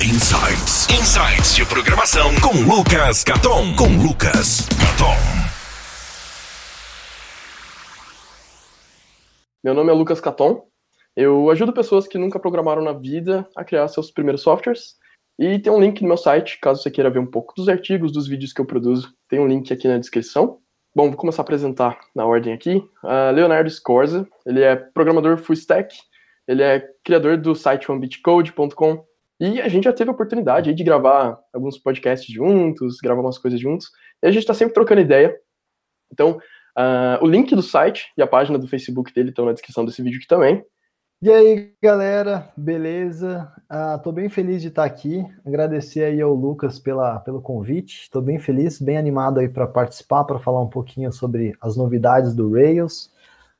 Insights. Insights de programação com Lucas Caton. Com Lucas Caton. Meu nome é Lucas Caton. Eu ajudo pessoas que nunca programaram na vida a criar seus primeiros softwares. E tem um link no meu site, caso você queira ver um pouco dos artigos, dos vídeos que eu produzo. Tem um link aqui na descrição. Bom, vou começar a apresentar na ordem aqui. Uh, Leonardo Scorza, ele é programador full stack, ele é criador do site onebitcode.com, e a gente já teve a oportunidade de gravar alguns podcasts juntos, gravar umas coisas juntos, e a gente está sempre trocando ideia. Então, uh, o link do site e a página do Facebook dele estão na descrição desse vídeo aqui também. E aí, galera, beleza? Estou uh, bem feliz de estar aqui. Agradecer aí ao Lucas pela, pelo convite. Estou bem feliz, bem animado aí para participar, para falar um pouquinho sobre as novidades do Rails.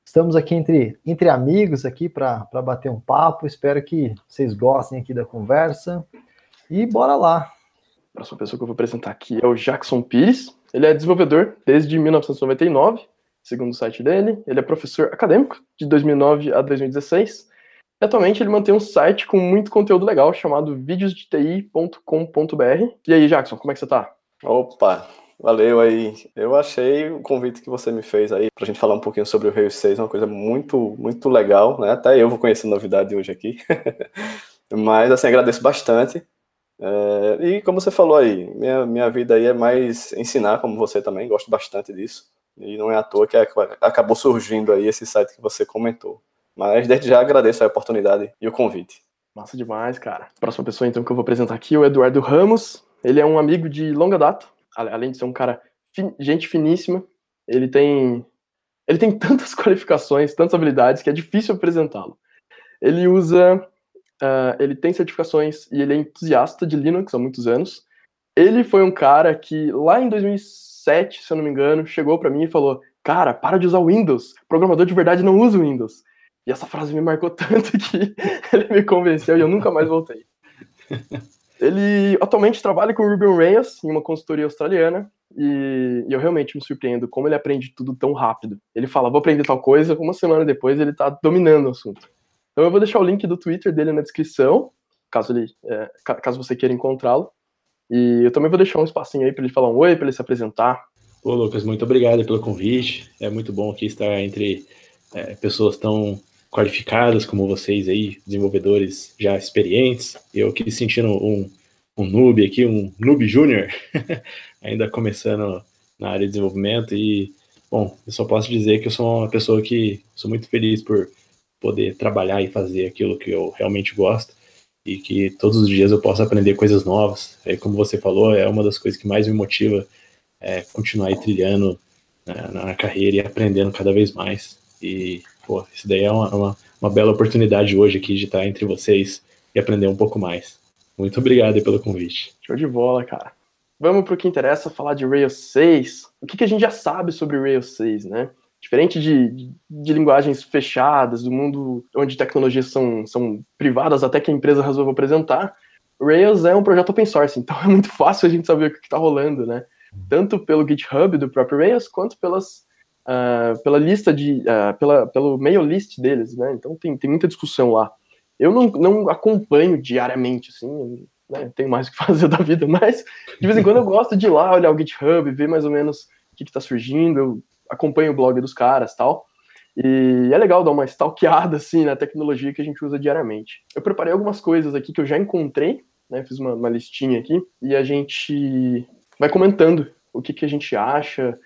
Estamos aqui entre, entre amigos aqui para bater um papo. Espero que vocês gostem aqui da conversa. E bora lá. A próxima pessoa que eu vou apresentar aqui é o Jackson Pires. Ele é desenvolvedor desde 1999, segundo o site dele. Ele é professor acadêmico de 2009 a 2016. E atualmente ele mantém um site com muito conteúdo legal chamado videosdeti.com.br. E aí, Jackson, como é que você tá? Opa, Valeu aí. Eu achei o convite que você me fez aí pra gente falar um pouquinho sobre o Rails 6, uma coisa muito, muito legal, né? Até eu vou conhecer novidade hoje aqui. Mas, assim, agradeço bastante. É, e como você falou aí, minha, minha vida aí é mais ensinar, como você também, gosto bastante disso. E não é à toa que acabou surgindo aí esse site que você comentou. Mas desde já agradeço a oportunidade e o convite. Massa demais, cara. Próxima pessoa então que eu vou apresentar aqui é o Eduardo Ramos. Ele é um amigo de longa data, além de ser um cara, fin, gente finíssima, ele tem ele tem tantas qualificações, tantas habilidades que é difícil apresentá-lo. Ele usa, uh, ele tem certificações e ele é entusiasta de Linux há muitos anos. Ele foi um cara que lá em 2007, se eu não me engano, chegou para mim e falou: "Cara, para de usar Windows. Programador de verdade não usa Windows." E essa frase me marcou tanto que ele me convenceu e eu nunca mais voltei. Ele atualmente trabalha com Ruby on Rails em uma consultoria australiana e, eu realmente me surpreendo como ele aprende tudo tão rápido. Ele fala, vou aprender tal coisa, uma semana depois ele está dominando o assunto. Então eu vou deixar o link do Twitter dele na descrição, caso, ele, é, caso você queira encontrá-lo. E eu também vou deixar um espacinho aí para ele falar um oi, para ele se apresentar. Ô Lucas, muito obrigado pelo convite. É muito bom aqui estar entre é, pessoas tão qualificadas como vocês aí, desenvolvedores já experientes. Eu aqui sentindo um, um noob aqui, um noob júnior, ainda começando na área de desenvolvimento e, bom, eu só posso dizer que eu sou uma pessoa que sou muito feliz por poder trabalhar e fazer aquilo que eu realmente gosto e que todos os dias eu posso aprender coisas novas. É, como você falou, é uma das coisas que mais me motiva é continuar trilhando na, na carreira e aprendendo cada vez mais. E pô, isso daí é uma, uma, uma, bela oportunidade hoje aqui de estar entre vocês e aprender um pouco mais. Muito obrigado pelo convite. Show de bola, cara. Vamos para o que interessa, falar de Rails 6. O que, que, a gente já sabe sobre Rails 6, né? Diferente de, de, de, linguagens fechadas, do mundo onde tecnologias são, são privadas até que a empresa resolva apresentar, Rails é um projeto open source, então é muito fácil a gente saber o que está rolando, né? Tanto pelo GitHub do próprio Rails, quanto pelas uh, pela lista de, uh, pela, pelo mail list deles, né? Então tem, tem muita discussão lá. Eu não, não acompanho diariamente, assim, né? tenho mais o que fazer da vida, mas de vez em quando eu gosto de ir lá olhar o GitHub, ver mais ou menos o que está surgindo, eu acompanho o blog dos caras tal. E é legal dar uma stalkeada assim na tecnologia que a gente usa diariamente. Eu preparei algumas coisas aqui que eu já encontrei, né? Fiz uma, uma listinha aqui e a gente vai comentando o que, que a gente acha,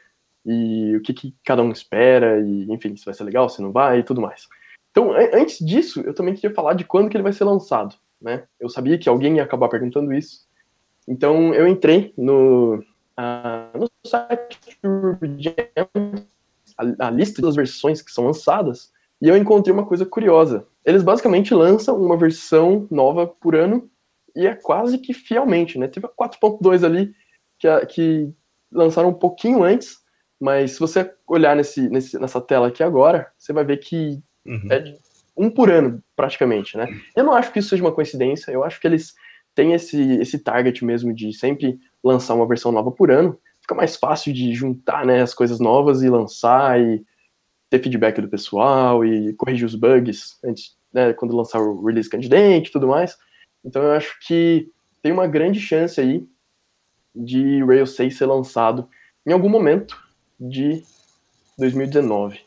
e o que, que cada um espera, e enfim, se vai ser legal, se não vai e tudo mais. Então, antes disso, eu também queria falar de quando que ele vai ser lançado, né? Eu sabia que alguém ia acabar perguntando isso, então eu entrei no, uh, no site do a, a lista das versões que são lançadas, e eu encontrei uma coisa curiosa. Eles basicamente lançam uma versão nova por ano, e é quase que fielmente, né? Teve a 4.2 ali, que, que lançaram um pouquinho antes, mas se você olhar nesse, nesse, nessa tela aqui agora, você vai ver que uhum. é um por ano, praticamente, né? Eu não acho que isso seja uma coincidência, eu acho que eles têm esse, esse target mesmo de sempre lançar uma versão nova por ano. Fica mais fácil de juntar né, as coisas novas e lançar e ter feedback do pessoal e corrigir os bugs antes, né, quando lançar o release candidate e tudo mais. Então eu acho que tem uma grande chance aí de Rails 6 ser lançado em algum momento de 2019.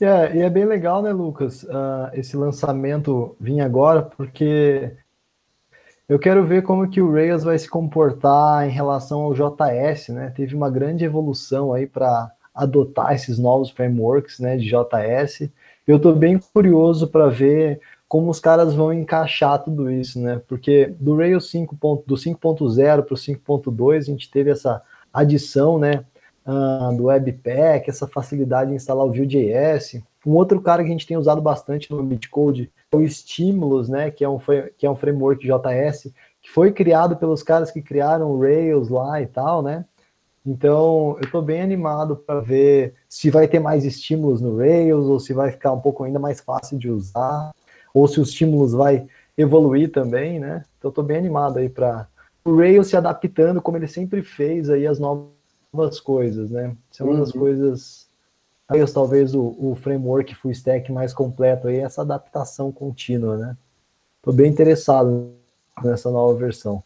Yeah, e é bem legal, né, Lucas, uh, esse lançamento vir agora, porque eu quero ver como que o Rails vai se comportar em relação ao JS, né? Teve uma grande evolução aí para adotar esses novos frameworks, né, de JS. Eu estou bem curioso para ver como os caras vão encaixar tudo isso, né? Porque do Rails 5. do 5.0 para o 5.2 a gente teve essa adição, né? Uh, do Webpack, essa facilidade de instalar o Vue.js. Um outro cara que a gente tem usado bastante no Bitcode é o Stimulus, né? Que é um, que é um framework JS que foi criado pelos caras que criaram o Rails lá e tal, né? Então, eu estou bem animado para ver se vai ter mais estímulos no Rails ou se vai ficar um pouco ainda mais fácil de usar ou se os estímulos vai evoluir também, né? Então estou bem animado aí para o Rails se adaptando como ele sempre fez aí as novas coisas, né? Isso é uma uhum. das coisas Rails talvez o, o framework full stack mais completo aí essa adaptação contínua, né? Estou bem interessado nessa nova versão.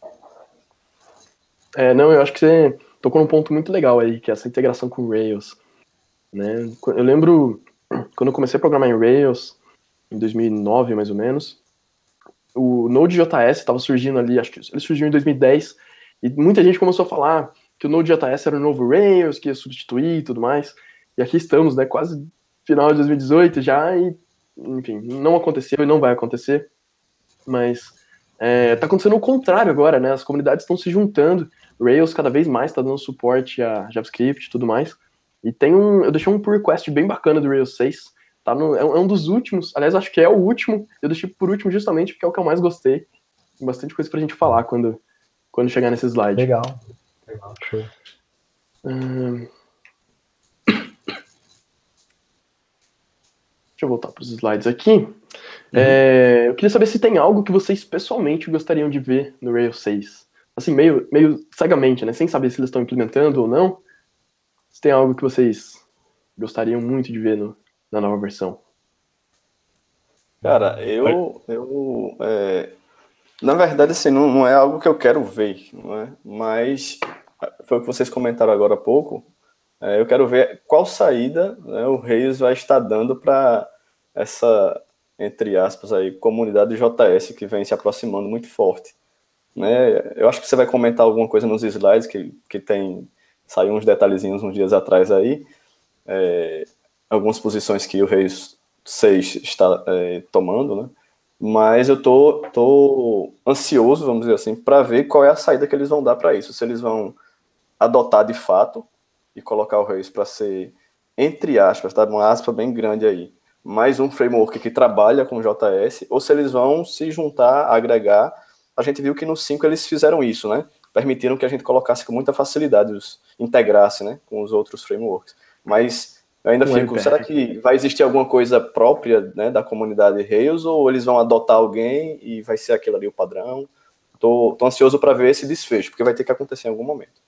É, não, eu acho que você tocou num ponto muito legal aí, que é essa integração com Rails. Né? Eu lembro quando eu comecei a programar em Rails, em 2009 mais ou menos. O Node.js estava surgindo ali, acho que ele surgiu em 2010, e muita gente começou a falar que o Node.js era o novo Rails, que ia substituir e tudo mais. E aqui estamos, né, quase final de 2018 já, e enfim, não aconteceu e não vai acontecer. Mas está é, acontecendo o contrário agora, né? As comunidades estão se juntando, Rails cada vez mais está dando suporte a JavaScript e tudo mais. E tem um, eu deixei um pull request bem bacana do Rails 6, Tá no, é, um dos últimos, aliás, acho que é o último. Eu deixei por último justamente porque é o que eu mais gostei. Tem bastante coisa pra gente falar quando, quando chegar nesse slide. Legal. Legal, show. Hum... Deixa eu voltar para os slides aqui. Uhum. É, eu queria saber se tem algo que vocês pessoalmente gostariam de ver no Rails 6. Assim, meio, meio cegamente, né? Sem saber se eles estão implementando ou não. Se tem algo que vocês gostariam muito de ver no, na nova versão? Cara, eu, eu é, na verdade, assim, não, não é algo que eu quero ver, não é? Mas foi o que vocês comentaram agora há pouco. É, eu quero ver qual saída né, o Reis vai estar dando para essa, entre aspas, aí, comunidade JS que vem se aproximando muito forte. Né? Eu acho que você vai comentar alguma coisa nos slides que, que tem saiu uns detalhezinhos uns dias atrás aí. É, algumas posições que o Reis 6 está é, tomando, né? Mas eu tô, tô ansioso, vamos dizer assim, para ver qual é a saída que eles vão dar para isso. Se eles vão adotar de fato e colocar o Reis para ser, entre aspas, tá? Uma aspa bem grande aí, mais um framework que trabalha com JS, ou se eles vão se juntar, agregar. A gente viu que no 5 eles fizeram isso, né? Permitiram que a gente colocasse com muita facilidade, os, integrasse né, com os outros frameworks. Mas eu ainda fico, será que vai existir alguma coisa própria né, da comunidade Rails ou eles vão adotar alguém e vai ser aquilo ali o padrão? Tô, tô ansioso para ver esse desfecho, porque vai ter que acontecer em algum momento.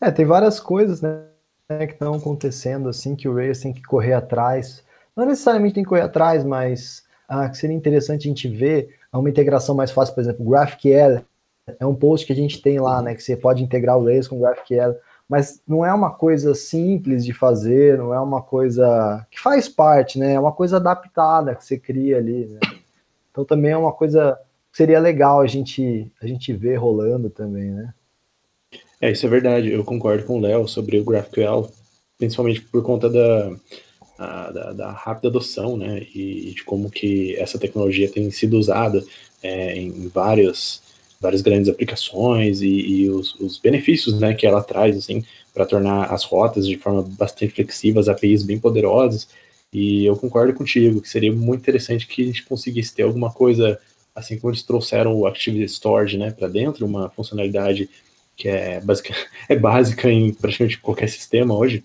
É, tem várias coisas né, que estão acontecendo assim que o Rails tem que correr atrás. Não necessariamente tem que correr atrás, mas ah, que seria interessante a gente ver uma integração mais fácil, por exemplo, GraphQL é um post que a gente tem lá, né, que você pode integrar o Rails com o GraphQL mas não é uma coisa simples de fazer, não é uma coisa que faz parte, né? É uma coisa adaptada que você cria ali, né? Então também é uma coisa que seria legal a gente a gente ver rolando também, né? É, isso é verdade. Eu concordo com o Léo sobre o GraphQL, principalmente por conta da, a, da, da, rápida adoção, né? E de como que essa tecnologia tem sido usada é, em vários várias grandes aplicações e, e os, os, benefícios né, que ela traz assim, para tornar as rotas de forma bastante flexível, as APIs bem poderosas. E eu concordo contigo que seria muito interessante que a gente conseguisse ter alguma coisa, assim como eles trouxeram o Activity Storage né, para dentro, uma funcionalidade que é básica, é básica em praticamente qualquer sistema hoje,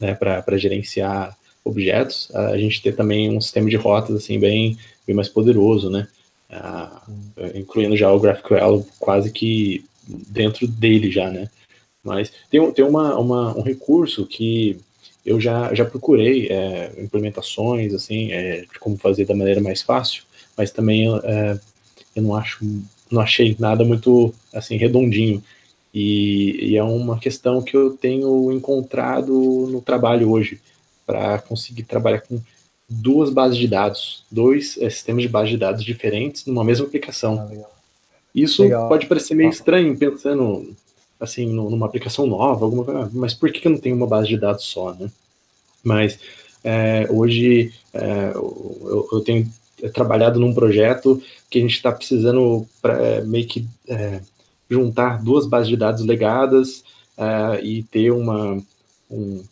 né, para gerenciar objetos, a gente ter também um sistema de rotas assim bem, bem mais poderoso, né? Uh, incluindo já o GraphQL quase que dentro dele já, né? Mas tem, tem uma, uma, um recurso que eu já, já procurei é, implementações, assim, é, de como fazer da maneira mais fácil, mas também é, eu não acho não achei nada muito assim redondinho. E, e, é uma questão que eu tenho encontrado no trabalho hoje, para conseguir trabalhar com duas bases de dados, dois é, sistemas de base de dados diferentes numa mesma aplicação. Ah, Isso legal. pode parecer meio estranho, pensando assim, numa aplicação nova, alguma coisa, mas por que eu não tenho uma base de dados só, né? Mas é, hoje é, eu, eu, tenho trabalhado num projeto que a gente está precisando pra, meio que juntar duas bases de dados legadas e ter uma, um,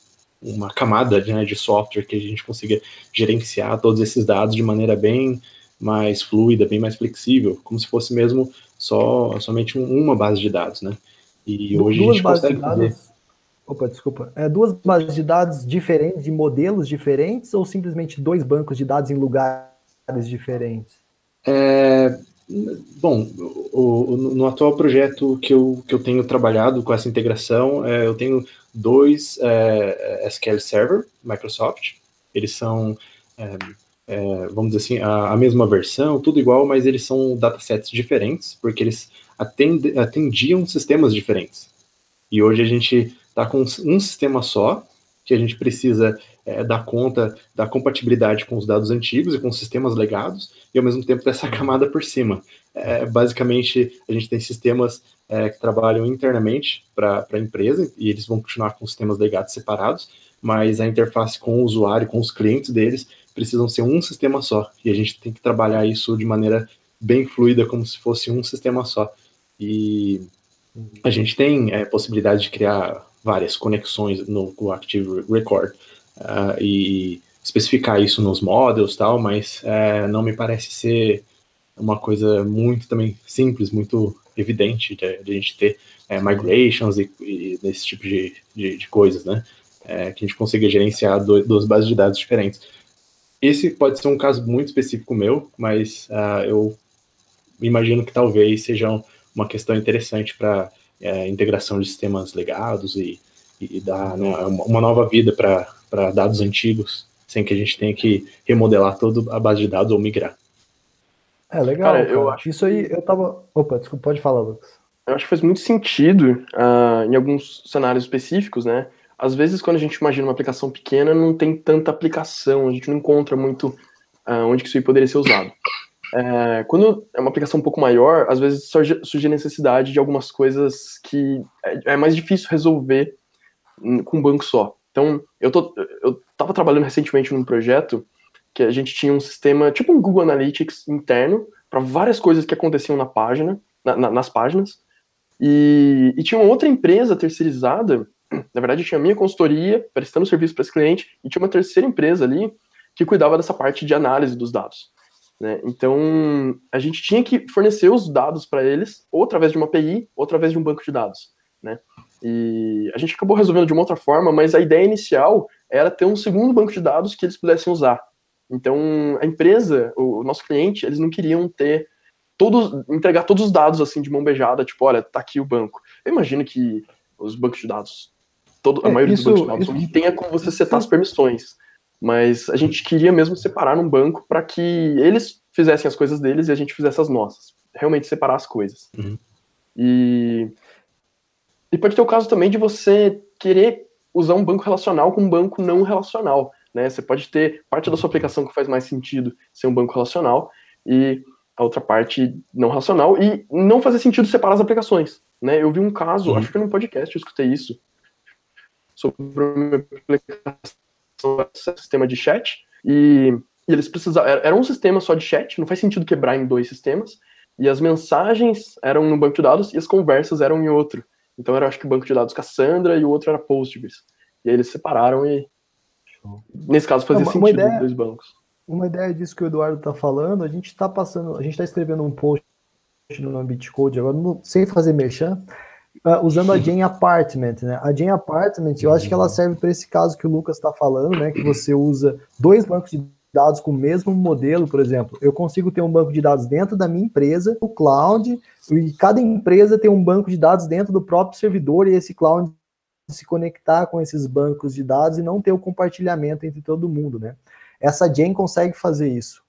uma camada né, de software que a gente consiga gerenciar todos esses dados de maneira bem mais fluida, bem mais flexível, como se fosse mesmo só somente uma base de dados, né? E hoje duas a gente bases consegue de dados, fazer... Opa, desculpa. É, duas bases de dados diferentes, de modelos diferentes, ou simplesmente dois bancos de dados em lugares diferentes? É, bom, o, o, no atual projeto que eu, que eu tenho trabalhado com essa integração, é, eu tenho dois é, SQL Server, Microsoft. Eles são, é, é, vamos dizer assim, a, a, mesma versão, tudo igual, mas eles são datasets diferentes, porque eles atendiam sistemas diferentes. E hoje a gente está com um sistema só, que a gente precisa é, dar conta da compatibilidade com os dados antigos e com os sistemas legados, e ao mesmo tempo dessa camada por cima. É, basicamente, a gente tem sistemas é, que trabalham internamente para a empresa, e eles vão continuar com sistemas legados separados, mas a interface com o usuário, com os clientes deles, precisam ser um sistema só, e a gente tem que trabalhar isso de maneira bem fluida, como se fosse um sistema só. E a gente tem é, possibilidade de criar várias conexões no, no Active Record uh, e especificar isso nos models tal, mas uh, não me parece ser uma coisa muito também simples, muito evidente de, de a gente ter uh, migrations e, e tipo de, de, de coisas, né? É, que a gente consiga gerenciar duas bases de dados diferentes. Esse pode ser um caso muito específico meu, mas uh, eu imagino que talvez sejam uma questão interessante para é, integração de sistemas legados e, e dar né, uma nova vida para dados antigos, sem que a gente tenha que remodelar toda a base de dados ou migrar. É legal. Cara, eu acho isso aí eu tava. Opa, desculpa, pode falar, Lucas. Eu acho que faz muito sentido uh, em alguns cenários específicos, né? Às vezes, quando a gente imagina uma aplicação pequena, não tem tanta aplicação, a gente não encontra muito uh, onde que isso aí poderia ser usado. É, quando é uma aplicação um pouco maior, às vezes surge, surge a necessidade de algumas coisas que é, é mais difícil resolver com um banco só. Então, eu, tô, eu tava trabalhando recentemente num projeto que a gente tinha um sistema, tipo um Google Analytics interno, para várias coisas que aconteciam na página, na, na, nas páginas, e, e, tinha uma outra empresa terceirizada, na verdade tinha a minha consultoria, prestando serviço para esse cliente, e tinha uma terceira empresa ali que cuidava dessa parte de análise dos dados. Né? Então, a gente tinha que fornecer os dados para eles, ou através de uma API, ou através de um banco de dados. Né? E a gente acabou resolvendo de uma outra forma, mas a ideia inicial era ter um segundo banco de dados que eles pudessem usar. Então, a empresa, o nosso cliente, eles não queriam ter todos, entregar todos os dados assim de mão beijada, tipo, olha, tá aqui o banco. Eu imagino que os bancos de dados, todo, a é, maioria isso, dos bancos de dados, isso, tenha como você setar as permissões. Mas a gente queria mesmo separar num banco para que eles fizessem as coisas deles e a gente fizesse as nossas. Realmente separar as coisas. Uhum. E, e pode ter o caso também de você querer usar um banco relacional com um banco não relacional. Né? Você pode ter parte da sua aplicação que faz mais sentido ser um banco relacional e a outra parte não relacional e não fazer sentido separar as aplicações. Né? Eu vi um caso, uhum. acho que num podcast eu escutei isso, sobre uma aplicação sistema de chat, e, e eles precisavam. Era um sistema só de chat, não faz sentido quebrar em dois sistemas, e as mensagens eram no banco de dados e as conversas eram em outro. Então era acho que o banco de dados Cassandra e o outro era Postgres. E aí eles separaram e. Nesse caso fazia uma, sentido uma ideia, dois bancos. Uma ideia disso que o Eduardo está falando, a gente está passando, a gente está escrevendo um post no Ambitcode agora, no, sem fazer merchan, uh, usando a Jane Apartment, né? A Jane Apartment, eu acho que ela serve para esse caso que o Lucas está falando, né? Que você usa dois bancos de dados com o mesmo modelo, por exemplo. Eu consigo ter um banco de dados dentro da minha empresa, o cloud, e cada empresa tem um banco de dados dentro do próprio servidor e esse cloud se conectar com esses bancos de dados e não ter o compartilhamento entre todo mundo, né? Essa Jane consegue fazer isso.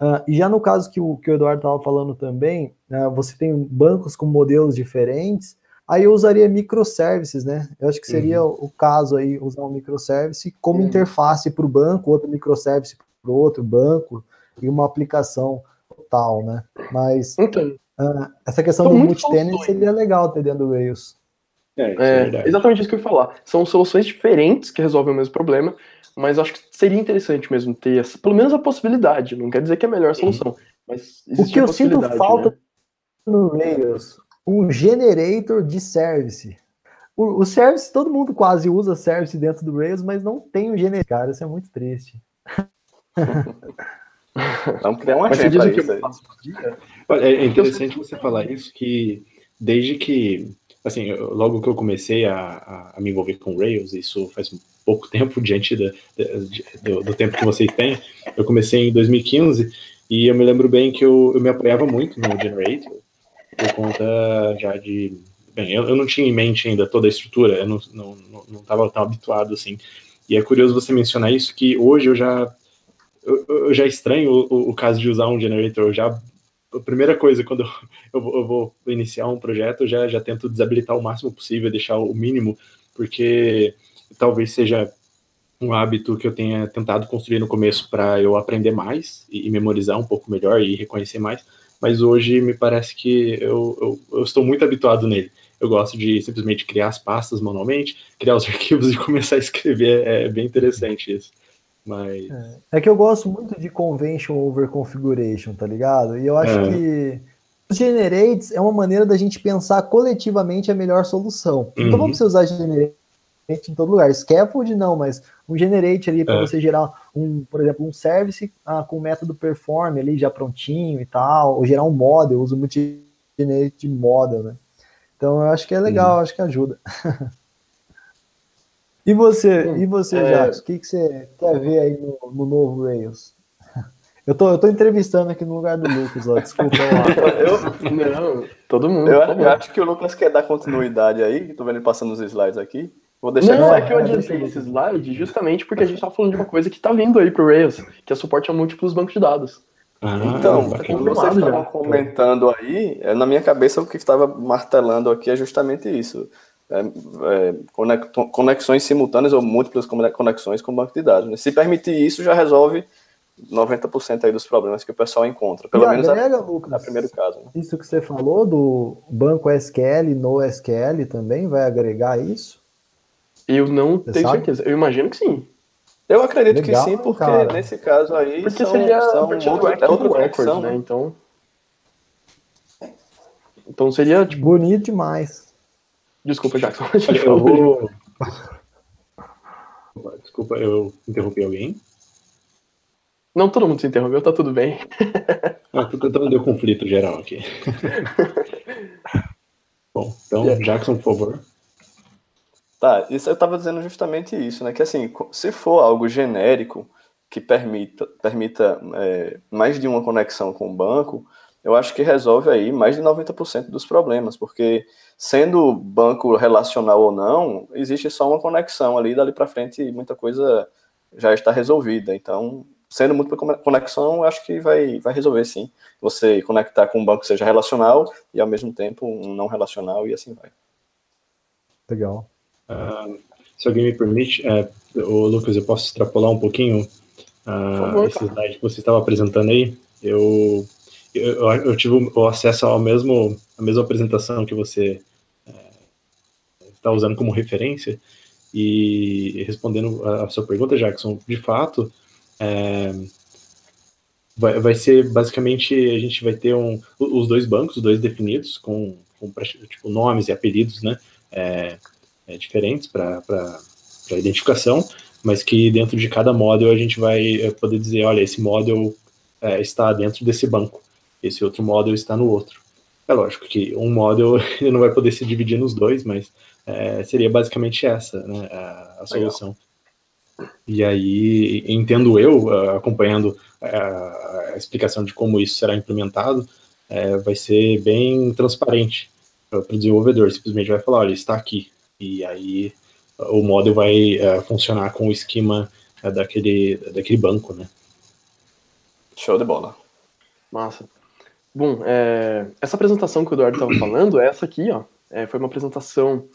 Uh, e já no caso que o, que o Eduardo estava falando também, uh, você tem bancos com modelos diferentes, aí eu usaria microservices, né? Eu acho que seria uhum. o caso aí usar um microservice como uhum. interface para o banco, outro microservice para o outro banco e uma aplicação total, né? Mas então, uh, essa questão do multitenant seria legal ter dentro do Rails. É, é, é exatamente isso que eu ia falar. São soluções diferentes que resolvem o mesmo problema, mas acho que seria interessante mesmo ter essa, pelo menos a possibilidade. Não quer dizer que é a melhor solução, mas o que eu sinto falta né? no Rails, um generator de service. O, o, service, todo mundo quase usa service dentro do Rails, mas não tem um generator. Cara, isso é muito triste. Vamos criar uma agenda Olha, é interessante você falar isso, que desde que, assim, logo que eu comecei a, a me envolver com Rails, isso faz pouco tempo diante da, do, do, tempo que vocês têm. Eu comecei em 2015 e eu me lembro bem que eu, eu me apoiava muito no Generator por conta já de. Bem, eu, eu não tinha em mente ainda toda a estrutura, eu não estava não, não, não tão habituado assim. E é curioso você mencionar isso, que hoje eu já eu, eu já estranho o, o, caso de usar um generator. Eu já a primeira coisa quando eu, eu, vou, iniciar um projeto, eu já, já tento desabilitar o máximo possível, deixar o mínimo, porque talvez seja um hábito que eu tenha tentado construir no começo para eu aprender mais e, e, memorizar um pouco melhor e reconhecer mais, mas hoje me parece que eu, eu, eu, estou muito habituado nele. Eu gosto de simplesmente criar as pastas manualmente, criar os arquivos e começar a escrever. É, é bem interessante isso. Mas... É, é, que eu gosto muito de convention over configuration, tá ligado? E eu acho é. que os generates é uma maneira da gente pensar coletivamente a melhor solução. Então uhum. vamos usar generates em todo lugar. Scaffold não, mas um generate ali para é. você gerar um, por exemplo, um service ah, com o método perform ali já prontinho e tal, ou gerar um model, uso multi-generate model, né? Então eu acho que é legal, uhum. acho que ajuda. e você, e você, é... Jacques, o que, que você quer ver aí no, no novo Rails? Eu tô, eu tô entrevistando aqui no lugar do Lucas, ó. Desculpa. eu, não, todo mundo. Eu, eu, acho que o Lucas quer dar continuidade aí, tô vendo ele passando os slides aqui. Vou deixar Não, é que eu adiantei esse slide justamente porque a gente tá falando de uma coisa que tá vindo aí pro Rails, que é suporte a múltimos bancos de dados. Ah, então, tá como vocês estavam comentando aí, é, na minha cabeça o que estava martelando aqui é justamente isso. É, é, conexões simultâneas ou múltiplas conexões com o banco de dados. Né? Se permitir isso, já resolve 90% aí dos problemas que o pessoal encontra. Pelo e menos agrega, a, Lucas, na primeiro caso. Né? Isso que você falou do banco SQL, no SQL também vai agregar isso? Eu não Você tenho sabe? certeza. Eu imagino que sim. Eu acredito Legal, que sim, porque cara. nesse caso aí porque são, seria são outro, é outra conexão, né? Então, então seria tipo... bonito demais. Desculpa, Jackson. Eu vou... Desculpa, eu interrompi alguém? Não, todo mundo se interrompeu, tá tudo bem. ah, tô tentando ter conflito geral aqui. Bom, então, yeah. Jackson, por favor. Tá, isso eu estava dizendo justamente isso, né? Que assim, se for algo genérico que permita, permita é, mais de uma conexão com o banco, eu acho que resolve aí mais de 90% dos problemas, porque sendo banco relacional ou não, existe só uma conexão ali, dali para frente muita coisa já está resolvida. Então, sendo muito conexão, eu acho que vai, vai resolver sim. Você conectar com um banco que seja relacional e ao mesmo tempo um não relacional e assim vai. Legal. Uh, se alguém me permite, uh, o Lucas, eu posso extrapolar um pouquinho uh, esse slide que você estava apresentando aí. Eu, eu, eu, tive o acesso ao mesmo, a mesma apresentação que você está usando como referência. E respondendo a, sua pergunta, Jackson, de fato, é, vai, vai ser basicamente a gente vai ter um, os dois bancos, os dois definidos com, com tipo, nomes e apelidos, né? É, é, diferentes para identificação, mas que dentro de cada model a gente vai é, poder dizer, olha, esse model é, está dentro desse banco, esse outro model está no outro. É lógico que um model não vai poder se dividir nos dois, mas é, seria basicamente essa né, a, a solução. Legal. E aí, entendo eu, acompanhando a, a, explicação de como isso será implementado, é, vai ser bem transparente para o desenvolvedor. Simplesmente vai falar, olha, está aqui, e aí o model vai uh, funcionar com o esquema daquele, daquele banco, né? Show de bola. Massa. Bom, é, essa apresentação que o Eduardo estava falando, essa aqui, ó, é, foi uma apresentação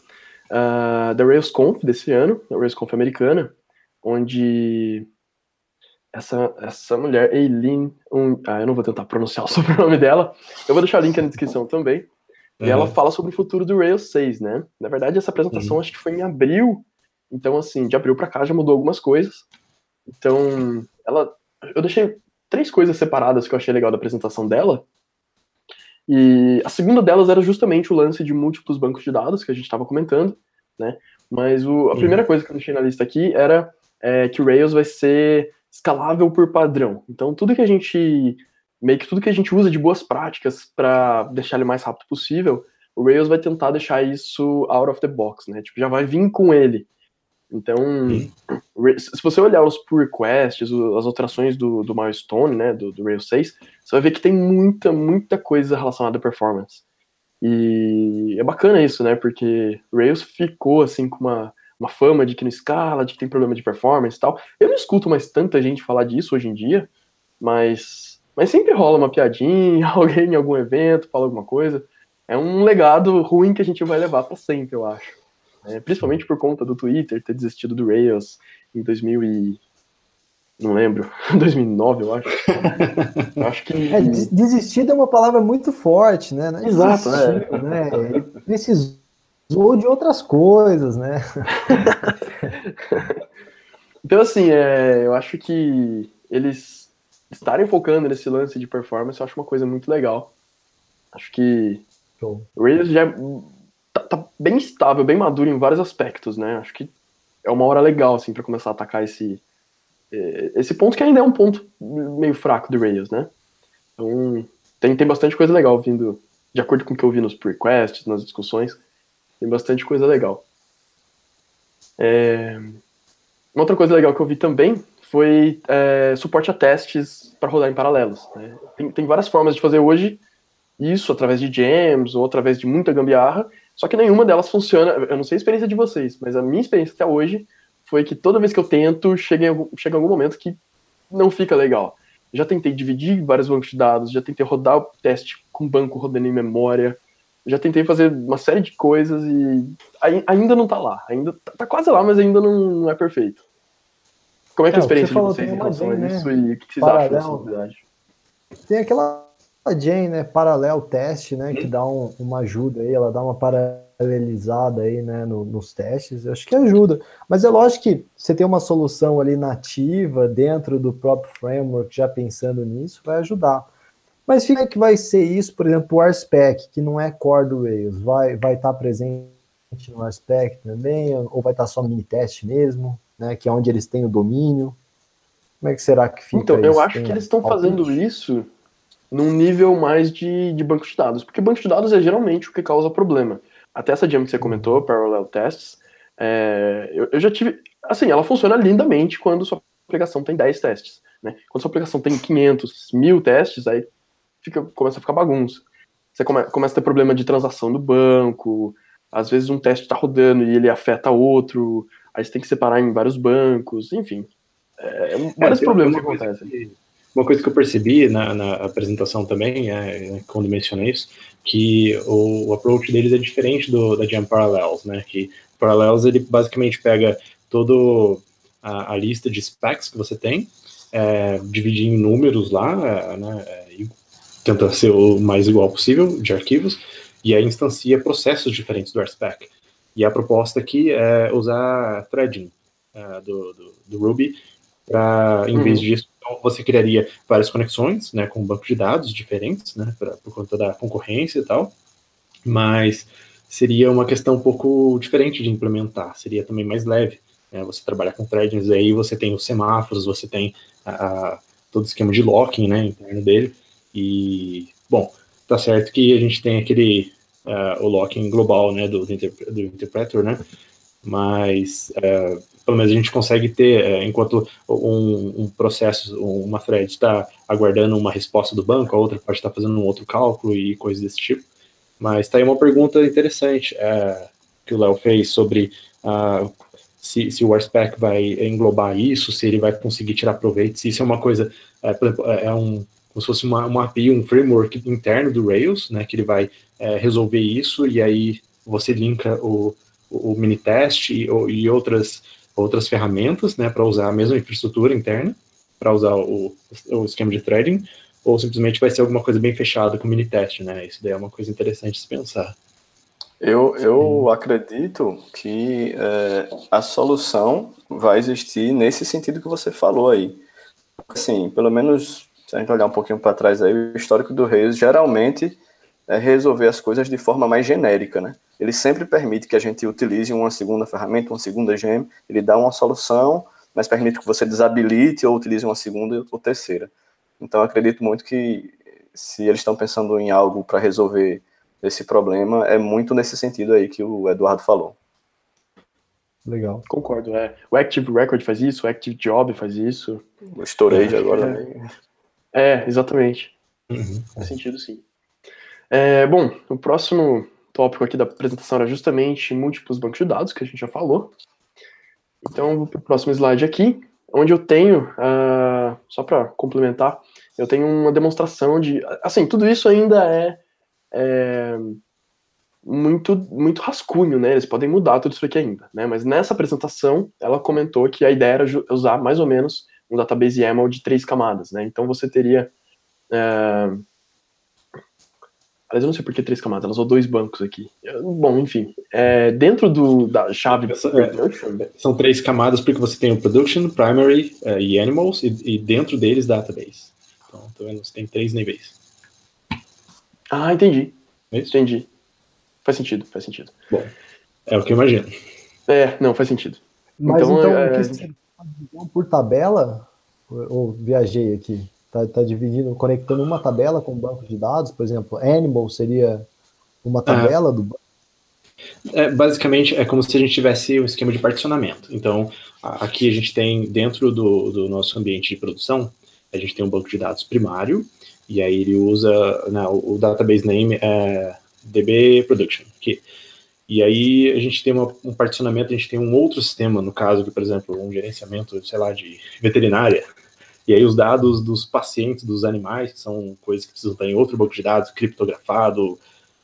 uh, da RailsConf desse ano, da RailsConf americana, onde essa, essa mulher, Eileen, um, ah, eu não vou tentar pronunciar o sobrenome dela, eu vou deixar o link na descrição também, e ela fala sobre o futuro do Rails 6, né? Na verdade, essa apresentação uhum. acho que foi em abril, então, assim, de abril para cá já mudou algumas coisas. Então, ela, eu deixei três coisas separadas que eu achei legal da apresentação dela. E a segunda delas era justamente o lance de múltiplos bancos de dados que a gente estava comentando, né? Mas o, a primeira coisa que eu deixei na lista aqui era é, que o Rails vai ser escalável por padrão. Então, tudo que a gente meio que tudo que a gente usa de boas práticas para deixar ele mais rápido possível, o Rails vai tentar deixar isso out of the box, né? Tipo, já vai vir com ele. Então, se você olhar os pull requests, as alterações do, do Milestone, né, do, do Rails 6, você vai ver que tem muita, muita coisa relacionada à performance. E é bacana isso, né, porque Rails ficou, assim, com uma, uma fama de que não escala, de que tem problema de performance e tal. Eu não escuto mais tanta gente falar disso hoje em dia, mas mas sempre rola uma piadinha, alguém em algum evento fala alguma coisa. É um legado ruim que a gente vai levar para sempre, eu acho. É, principalmente por conta do Twitter ter desistido do Rails em 2000 e... não lembro, 2009, eu acho. eu acho que... É, desistido é uma palavra muito forte, né? É Exato, é. Né? Ele precisou de outras coisas, né? então, assim, é, eu acho que eles estarem focando nesse lance de performance, eu acho uma coisa muito legal. Acho que o Rails já tá, bem estável, bem maduro em vários aspectos, né? Acho que é uma hora legal, assim, para começar a atacar esse, é, esse ponto que ainda é um ponto meio fraco do Rails, né? Então, tem, tem bastante coisa legal vindo, de acordo com o que eu vi nos requests, nas discussões, tem bastante coisa legal. É... Uma outra coisa legal que eu vi também foi é, suporte a testes para rodar em paralelos. Né? Tem, tem, várias formas de fazer hoje isso, através de jams ou através de muita gambiarra, só que nenhuma delas funciona. Eu não sei a experiência de vocês, mas a minha experiência até hoje foi que toda vez que eu tento, chega em, chega em algum momento que não fica legal. Já tentei dividir vários bancos de dados, já tentei rodar o teste com banco rodando em memória, já tentei fazer uma série de coisas e ainda não tá lá. Ainda tá, tá quase lá, mas ainda não, não é perfeito. Como é que é a experiência de vocês em relação a isso né? e o que vocês Paralelo. acham dessa novidade? Tem aquela Jane, né, paralelo teste, né, que dá um, uma ajuda aí, ela dá uma paralelizada aí, né, no, nos testes, eu acho que ajuda. Mas é lógico que você tem uma solução ali nativa dentro do próprio framework, já pensando nisso, vai ajudar. Mas fica que vai ser isso, por exemplo, o RSpec, que não é core do Rails, vai vai estar tá presente no RSpec também, ou vai estar tá só no mini teste mesmo? né, que é onde eles têm o domínio. Como é que será que fica Então, eu acho que eles estão fazendo isso num nível mais de, de banco de dados, porque banco de dados é geralmente o que causa problema. Até essa jam que você comentou, Parallel Tests, é, eu, eu, já tive. Assim, ela funciona lindamente quando sua aplicação tem 10 testes. Né? Quando sua aplicação tem 500, mil testes, aí fica, começa a ficar bagunça. Você come, começa a ter problema de transação do banco, às vezes um teste está rodando e ele afeta outro, aí você tem que separar em vários bancos, enfim. É, é vários é, problemas que acontecem. Que, uma coisa que eu percebi na, na apresentação também, é, quando mencionei isso, que o, o, approach deles é diferente do da Jam Parallels, né? Que Parallels ele basicamente pega todo a, lista de specs que você tem, é, dividir em números lá, é, né? E tenta ser o mais igual possível de arquivos, e aí instancia processos diferentes do RSpec. E a proposta aqui é usar threading uh, do, do, do, Ruby para, em uhum. vez disso, então, você criaria várias conexões, né, com um banco de dados diferentes, né, pra, por conta da concorrência e tal, mas seria uma questão um pouco diferente de implementar, seria também mais leve. Né, você trabalhar com threadings, aí você tem os semáforos, você tem a, a, todo o esquema de locking, né, interno dele, e, bom, tá certo que a gente tem aquele uh, o locking global, né, do, do interpreter, né, mas uh, pelo menos a gente consegue ter, uh, enquanto um, um, processo, uma thread está aguardando uma resposta do banco, a outra pode estar fazendo um outro cálculo e coisas desse tipo. Mas está aí uma pergunta interessante que o Léo fez sobre se, se, o RSpec vai englobar isso, se ele vai conseguir tirar proveito, se isso é uma coisa, por exemplo, é um como se fosse uma, uma API, um framework interno do Rails, né, que ele vai é, resolver isso e aí você linka o, o, Minitest e, e outras, outras ferramentas, né, para usar a mesma infraestrutura interna, para usar o, o esquema de threading, ou simplesmente vai ser alguma coisa bem fechada com Minitest, né, isso daí é uma coisa interessante de se pensar. Eu, eu acredito que é, a solução vai existir nesse sentido que você falou aí. Assim, pelo menos se a gente olhar um pouquinho para trás aí, o histórico do Reis geralmente é resolver as coisas de forma mais genérica, né? Ele sempre permite que a gente utilize uma segunda ferramenta, uma segunda gem, ele dá uma solução, mas permite que você desabilite ou utilize uma segunda ou terceira. Então, acredito muito que se eles estão pensando em algo para resolver esse problema, é muito nesse sentido aí que o Eduardo falou. Legal. Concordo, é. O Active Record faz isso, o Active Job faz isso. O Storage é, agora também. É, exatamente. Uhum. Faz sentido, sim. É, bom, o próximo tópico aqui da apresentação era justamente múltiplos bancos de dados, que a gente já falou. Então, vou para o próximo slide aqui, onde eu tenho, uh, só para complementar, eu tenho uma demonstração de. Assim, tudo isso ainda é, é, muito, muito rascunho, né? Eles podem mudar tudo isso aqui ainda, né? Mas nessa apresentação, ela comentou que a ideia era usar mais ou menos um database YAML de três camadas, né? Então você teria. É... Aliás, eu não sei por que três camadas, ela usou dois bancos aqui. Bom, enfim. É, dentro do, da chave. É, são três camadas porque você tem o Production, Primary uh, e Animals, e, e, dentro deles Database. Então, você tem três níveis. Ah, entendi. É entendi. Faz sentido, faz sentido. Bom, é o que eu imagino. É, não, faz sentido. Mas então, então é... por tabela, ou viajei aqui, tá, tá dividindo, conectando uma tabela com um banco de dados, por exemplo, Animal seria uma tabela do banco? É, basicamente, é como se a gente tivesse um esquema de particionamento. Então, aqui a gente tem, dentro do, do nosso ambiente de produção, a gente tem um banco de dados primário, e aí ele usa, né, o, o database name é DB Production, que e aí a gente tem uma, um particionamento, a gente tem um outro sistema, no caso de, por exemplo, um gerenciamento, sei lá, de veterinária. E aí os dados dos pacientes, dos animais, que são coisas que precisam estar em outro banco de dados, criptografado,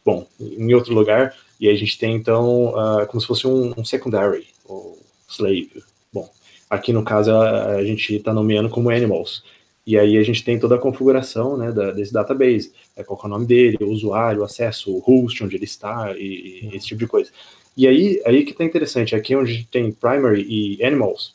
bom, em outro lugar. E aí a gente tem, então, uh, como se fosse um, um, secondary, ou slave. Bom, aqui no caso a, a gente está nomeando como animals. E aí a gente tem toda a configuração né, da, desse database, é, qual é o nome dele, o usuário, o acesso, o host, onde ele está, e, e esse tipo de coisa. E aí, aí que está interessante, aqui onde tem primary e animals,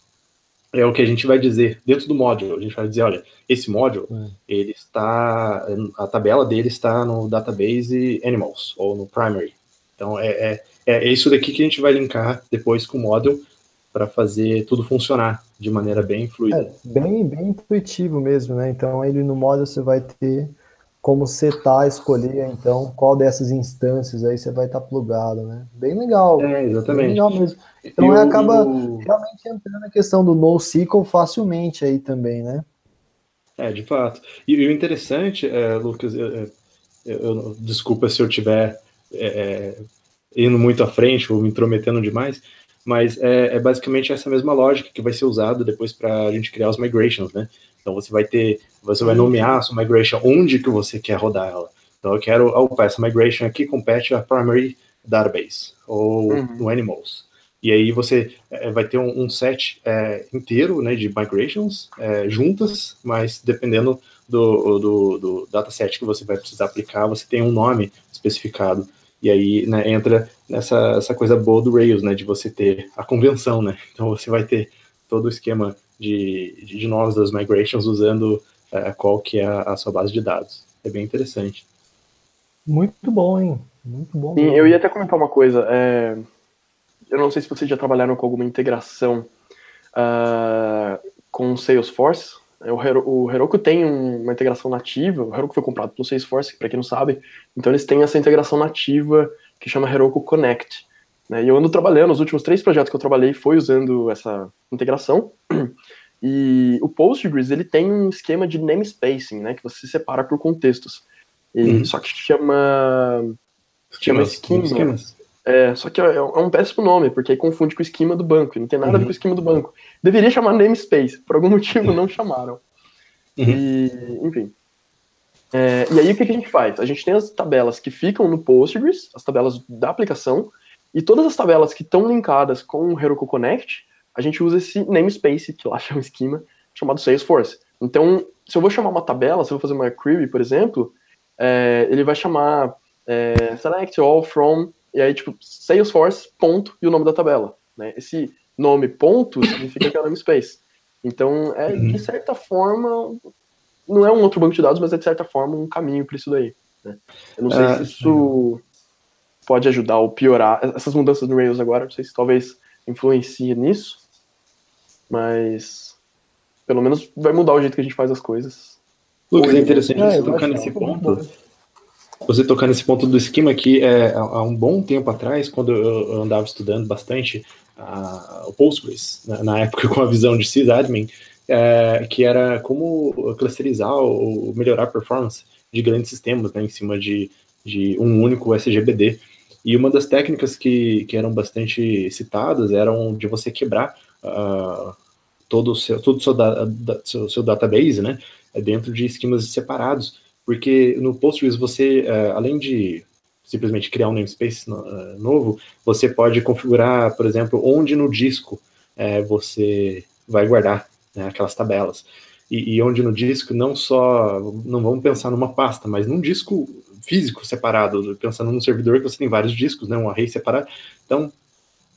é o que a gente vai dizer dentro do módulo. A gente vai dizer, olha, esse módulo, é. ele está, a tabela dele está no database animals, ou no primary. Então, é, é, é isso daqui que a gente vai linkar depois com o módulo para fazer tudo funcionar de maneira bem fluida. É, bem, bem intuitivo mesmo, né? Então, ele no módulo você vai ter como setar, escolher, então, qual dessas instâncias aí você vai estar tá plugado, né? Bem legal. É, exatamente. Bem legal mesmo. Então, eu, acaba eu... realmente entrando na questão do NoSQL facilmente aí também, né? É, de fato. E, e o interessante, é, Lucas, eu, eu, desculpa se eu estiver é, é, indo muito à frente ou me intrometendo demais, mas é, é, basicamente essa mesma lógica que vai ser usada depois para a gente criar os migrations, né? Então você vai ter, você vai nomear a sua migration onde que você quer rodar ela. Então eu quero, opa, essa migration aqui compete a primary database ou uhum. no animals. E aí você é, vai ter um, um set é, inteiro né, de migrations é, juntas, mas dependendo do, do, do dataset que você vai precisar aplicar, você tem um nome especificado. E aí né, entra nessa essa coisa boa do Rails, né, de você ter a convenção, né? Então você vai ter todo o esquema de, de, de novas das migrations usando qual que é a, a, sua base de dados. É bem interessante. Muito bom, hein? Muito bom. Sim, eu ia até comentar uma coisa. É... Eu não sei se vocês já trabalharam com alguma integração uh, com Salesforce. É, o, Hero, o Heroku tem uma integração nativa. O Heroku foi comprado pelo Salesforce, para quem não sabe. Então eles têm essa integração nativa que chama Heroku Connect. Né? E eu ando trabalhando, os últimos três projetos que eu trabalhei foi usando essa integração. E o Postgres, ele tem um esquema de namespacing, né, que você separa por contextos. E, uhum. Só que chama... Chama esquema. É, só que é, é, um péssimo nome, porque aí confunde com o esquema do banco, não tem nada uhum. a ver uhum. com o esquema do banco. Deveria chamar namespace, por algum motivo não chamaram. Uhum. E, enfim. É, e aí o que, que a gente faz? A gente tem as tabelas que ficam no Postgres, as tabelas da aplicação, e todas as tabelas que estão linkadas com o Heroku Connect, a gente usa esse namespace, que lá chama esquema, chamado Salesforce. Então, se eu vou chamar uma tabela, se eu vou fazer uma query, por exemplo, é, ele vai chamar é, select all from, e aí, tipo, Salesforce, ponto, e o nome da tabela. Né? Esse nome ponto significa que é o namespace. Então, é, de uhum. certa forma, não é um outro banco de dados, mas é, de certa forma, um caminho para isso daí. Né? Eu não sei ah, se isso pode ajudar ou piorar. Essas mudanças no Rails agora, não sei se talvez influencie nisso, mas pelo menos vai mudar o jeito que a gente faz as coisas. Lucas, é interessante é, você tocar nesse ponto. Você tocar nesse ponto do esquema que é, há um bom tempo atrás, quando eu andava estudando bastante o Postgres, na, na, época com a visão de sysadmin, é, que era como clusterizar ou melhorar a performance de grandes sistemas né, em cima de, de um único SGBD. E uma das técnicas que, que eram bastante citadas eram de você quebrar uh, todo o seu, todo o seu, da, da, seu, seu, database né, dentro de esquemas separados, porque no Postgres você, uh, além de simplesmente criar um namespace uh, novo, você pode configurar, por exemplo, onde no disco eh, você vai guardar né, aquelas tabelas. E, e, onde no disco não só, não vamos pensar numa pasta, mas num disco físico separado, pensando num servidor que você tem vários discos, né, um array separado. Então,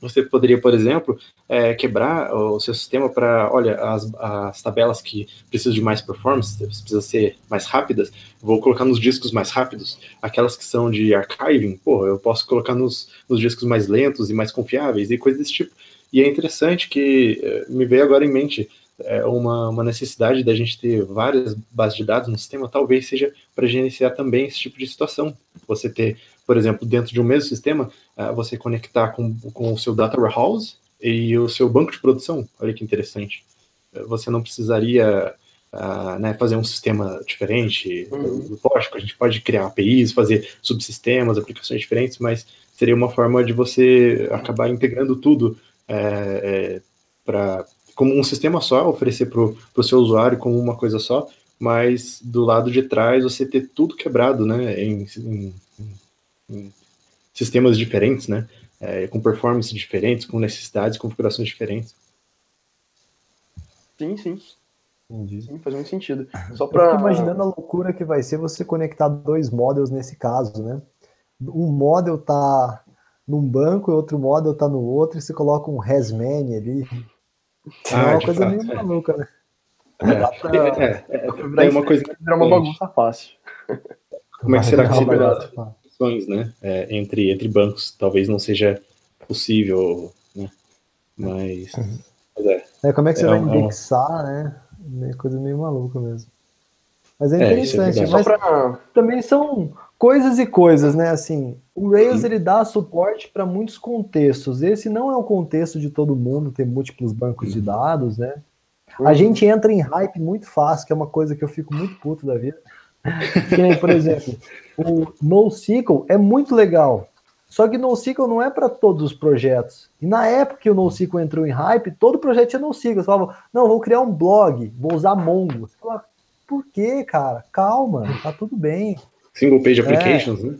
você poderia, por exemplo, é, quebrar o seu sistema para, olha, as, as, tabelas que precisam de mais performance, precisam ser mais rápidas, vou colocar nos discos mais rápidos. Aquelas que são de archiving, pô, eu posso colocar nos, nos discos mais lentos e mais confiáveis e coisas desse tipo. E é interessante que é, me veio agora em mente é, uma, uma necessidade da gente ter várias bases de dados no sistema, talvez seja para gerenciar também esse tipo de situação. Você ter, por exemplo, dentro de um mesmo sistema, uh, você conectar com, com o seu data warehouse e o seu banco de produção. Olha que interessante. Você não precisaria uh, né, fazer um sistema diferente. Uhum. Lógico, a gente pode criar APIs, fazer subsistemas, aplicações diferentes, mas seria uma forma de você acabar integrando tudo é, é, para como um sistema só, oferecer para o seu usuário como uma coisa só, mas do lado de trás você ter tudo quebrado, né, em, em, em sistemas diferentes, né, é, com performances diferentes, com necessidades, configurações diferentes. Sim, sim. Entendi. Sim, faz muito sentido. Só para imaginando a loucura que vai ser você conectar dois models nesse caso, né? Um model tá num banco e outro model tá no outro e você coloca um resman ali. É ah, uma coisa fato, meio é. maluca, né? É, é, é, é uma coisa que virar uma bagunça fácil. Como é que será que se as opções, né? É, entre, entre bancos, talvez não seja possível, né? Mas, mas é. é. Como é que você vai indexar, né? É coisa meio maluca mesmo. Mas é interessante. mas pra... também são coisas e coisas, né? Assim, o Rails ele dá suporte para muitos contextos. Esse não é o contexto de todo mundo ter múltiplos bancos de dados, né? A gente entra em hype muito fácil, que é uma coisa que eu fico muito puto da vida. Que nem, por exemplo, o NoSQL é muito legal. Só que NoSQL não é para todos os projetos. E na época que o NoSQL entrou em hype, todo projeto tinha NoSQL. Você falava, não, vou criar um blog, vou usar Mongo. Você falava, por quê, cara? Calma, tá tudo bem. Single Page Applications, é. né?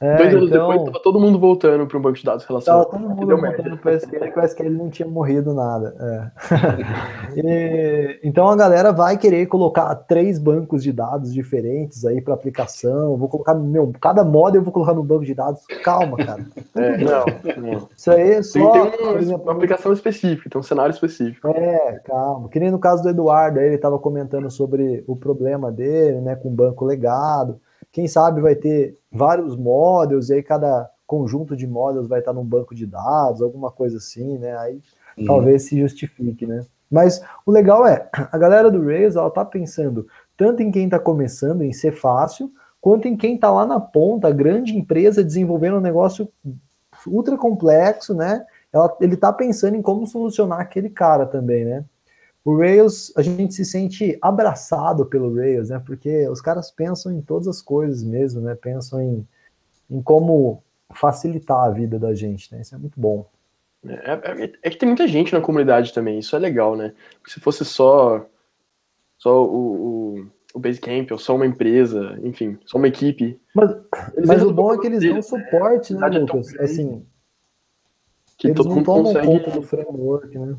É, Dois anos então, depois, tava todo mundo voltando para um banco de dados relacionado. Tava todo mundo voltando para o SQL, que o SQL não tinha morrido nada. É. e, então a galera vai querer colocar três bancos de dados diferentes aí para aplicação. Vou colocar meu, cada model eu vou colocar no banco de dados. Calma, cara. É, não, não. Isso aí é só. Tem, tem um, exemplo, uma aplicação específica, tem um cenário específico. É, calma. Que nem no caso do Eduardo, aí ele estava comentando sobre o problema dele, né, com o banco legado. Quem sabe vai ter vários models, e aí cada conjunto de models vai estar num banco de dados, alguma coisa assim, né? Aí uhum. talvez se justifique, né? Mas o legal é, a galera do Rails, ela tá pensando tanto em quem está começando, em ser fácil, quanto em quem está lá na ponta, grande empresa desenvolvendo um negócio ultra complexo, né? Ela, ele está pensando em como solucionar aquele cara também, né? O Rails, a gente se sente abraçado pelo Rails, né? Porque os caras pensam em todas as coisas mesmo, né? Pensam em, em como facilitar a vida da gente, né? Isso é muito bom. É, é, é, que tem muita gente na comunidade também, isso é legal, né? Porque se fosse só só o, o o Basecamp, ou só uma empresa, enfim, só uma equipe. Mas, mas o bom é que eles dão suporte, né, é Lucas? Assim, que eles todo não tomam consegue... conta do framework, né?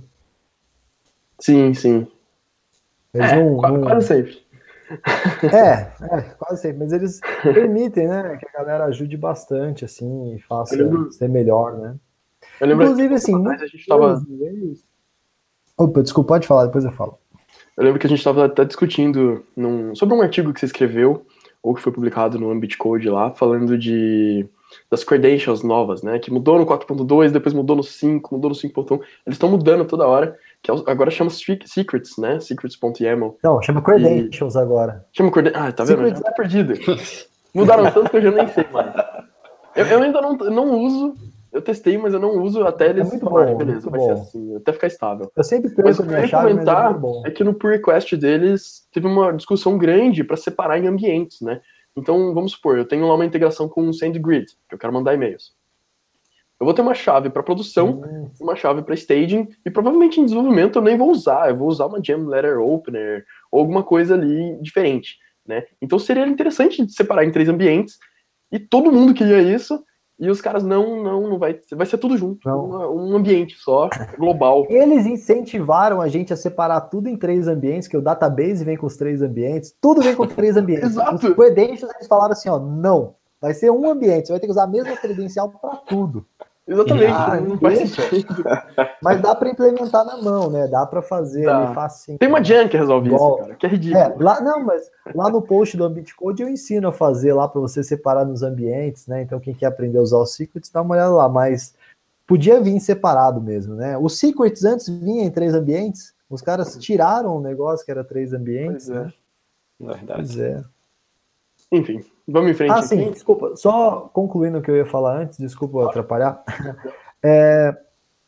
Sim, sim. Eles é, não, quase, quase sempre. É, é, quase sempre. Mas eles permitem, né, que a galera ajude bastante, assim, e faça lembro... ser melhor, né? Inclusive, assim, a gente tava... Opa, desculpa, pode falar, depois eu falo. Eu lembro que a gente estava até discutindo num, sobre um artigo que você escreveu, ou que foi publicado no Ambit Code lá, falando de das credentials novas, né? Que mudou no 4.2, depois mudou no 5, mudou no 5.1. Eles estão mudando toda hora, que é agora chama Secrets, né? Secrets.yaml. Não, chama Credentials e... agora. Chama Credentials. Ah, tá vendo? Secrets... Já tá perdido. Mudaram tanto que eu já nem sei mais. Eu, eu ainda não, não uso eu testei, mas eu não uso até eles é muito falarem, bom, beleza, vai bom. ser assim, até ficar estável. Eu sempre penso mas, minha chave, comentar mas é, é, que no pull request deles teve uma discussão grande para separar em ambientes, né? Então, vamos supor, eu tenho lá uma integração com o SendGrid, que eu quero mandar e-mails. Eu vou ter uma chave para produção, hum. uma chave para staging, e provavelmente em desenvolvimento eu nem vou usar, eu vou usar uma Gem Letter Opener, ou alguma coisa ali diferente, né? Então seria interessante separar em três ambientes, e todo mundo queria isso, e os caras não, não, não vai, vai ser tudo junto, um, um, ambiente só, global. Eles incentivaram a gente a separar tudo em três ambientes, que o database vem com os três ambientes, tudo vem com três ambientes. Exato. Os credentials eles falaram assim, ó, não, vai ser um ambiente, você vai ter que usar a mesma credencial para tudo. Exatamente, ah, não faz sentido. Mas dá para implementar na mão, né? Dá para fazer dá. ali facinho. Tem uma jam que resolve Igual, isso, cara, que é ridículo. É, lá, não, mas lá no post do Ambit Code eu ensino a fazer lá para você separar nos ambientes, né? Então quem quer aprender a usar os secrets, dá uma olhada lá, mas podia vir separado mesmo, né? Os secrets antes vinha em três ambientes, os caras tiraram o negócio que era três ambientes, pois né? É. Verdade. Pois é. Enfim, vamos em frente. Ah, aqui. sim, desculpa. Só concluindo o que eu ia falar antes, desculpa atrapalhar. É,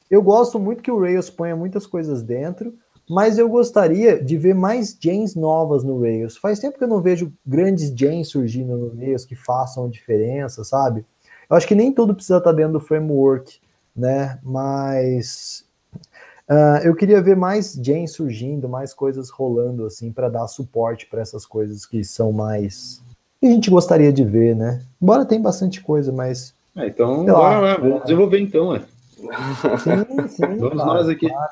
eu gosto muito que o Rails ponha muitas coisas dentro, mas eu gostaria de ver mais gens novas no Rails. Faz tempo que eu não vejo grandes gens surgindo no Rails que façam diferença, sabe? Eu acho que nem tudo precisa estar dentro do framework, né? Mas uh, eu queria ver mais gens surgindo, mais coisas rolando, assim, para dar suporte para essas coisas que são mais que a gente gostaria de ver, né? Embora tem bastante coisa, mas. É, então, bora lá, vamos é. desenvolver então, ué. Sim, sim. Vamos claro, nós aqui. Claro.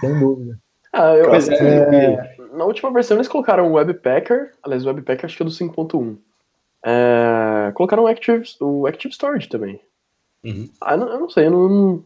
Sem dúvida. Ah, eu, é, é, na última versão eles colocaram o Webpacker, aliás, o Webpacker acho que é do 5.1. É, colocaram o Active, o Active Storage também. Uhum. Ah, eu não, eu não sei, eu não,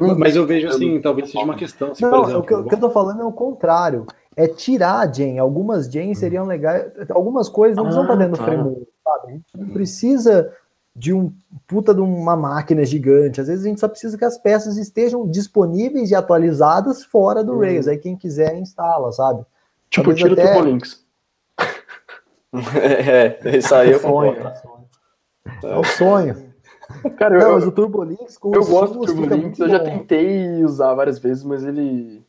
não, Mas eu vejo assim, talvez seja uma questão. Assim, não, exemplo, o, que, o que eu tô falando é o contrário é tirar a gen. Algumas gen hum. seriam legais, algumas coisas não ah, precisam estar dentro do tá. framework, sabe? não precisa de um puta de uma máquina gigante. Às vezes a gente só precisa que as peças estejam disponíveis e atualizadas fora do Rails. Hum. Aí quem quiser instala, sabe? Tipo, Talvez tira até... o Turbolinks. é, isso aí eu sonho. É o sonho. Cara, não, eu, mas o Turbolinks com Eu gosto do Turbolinks, eu já tentei usar várias vezes, mas ele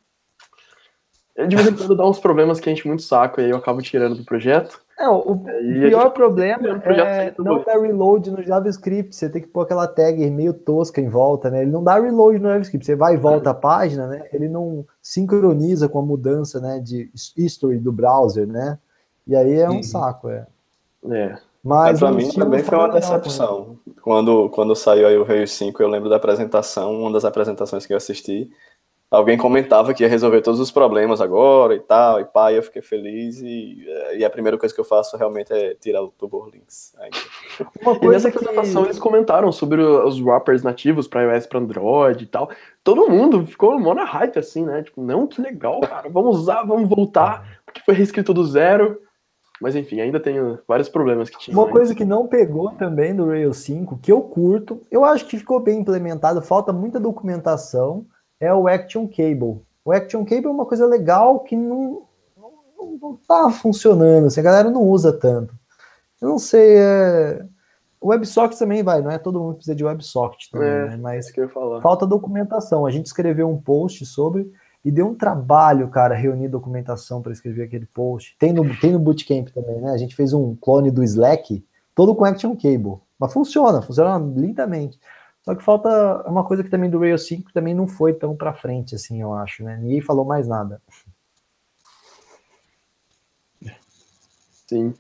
de vez em quando dá uns problemas que a gente muito saco e aí eu acabo tirando do projeto. É, o pior problema é não dar reload no JavaScript. Você tem que pôr aquela tag meio tosca em volta, né? Ele não dá reload no JavaScript. Você vai e volta a página, né? Ele não sincroniza com a mudança, né, de history do browser, né? E aí é um uhum. saco, é. É. Mas para mim também foi uma decepção. Quando, quando saiu aí o Rails 5, eu lembro da apresentação, uma das apresentações que eu assisti, alguém comentava que ia resolver todos os problemas agora e tal, e pá, eu fiquei feliz e, e a primeira coisa que eu faço realmente é tirar o Tuborlinks. Uma coisa e nessa que... apresentação eles comentaram sobre os wrappers nativos para iOS para Android e tal. Todo mundo ficou mó na hype assim, né? Tipo, não, que legal, cara, vamos usar, vamos voltar, porque foi reescrito do zero. Mas enfim, ainda tem vários problemas que tinha. Uma coisa que não pegou também do Rails 5, que eu curto, eu acho que ficou bem implementado, falta muita documentação é o Action Cable. O Action Cable é uma coisa legal que não, não, não tá funcionando, assim, a galera não usa tanto. Eu não sei, é... o WebSocket também vai, não é todo mundo precisa de WebSocket também, é, né? mas falta documentação. A gente escreveu um post sobre e deu um trabalho, cara, reunir documentação para escrever aquele post. Tem no, tem no Bootcamp também, né? A gente fez um clone do Slack, todo com Action Cable. Mas funciona, funciona lindamente. Só que falta uma coisa que também do Rails 5 também não foi tão para frente, assim, eu acho, né? Ninguém falou mais nada. Sim.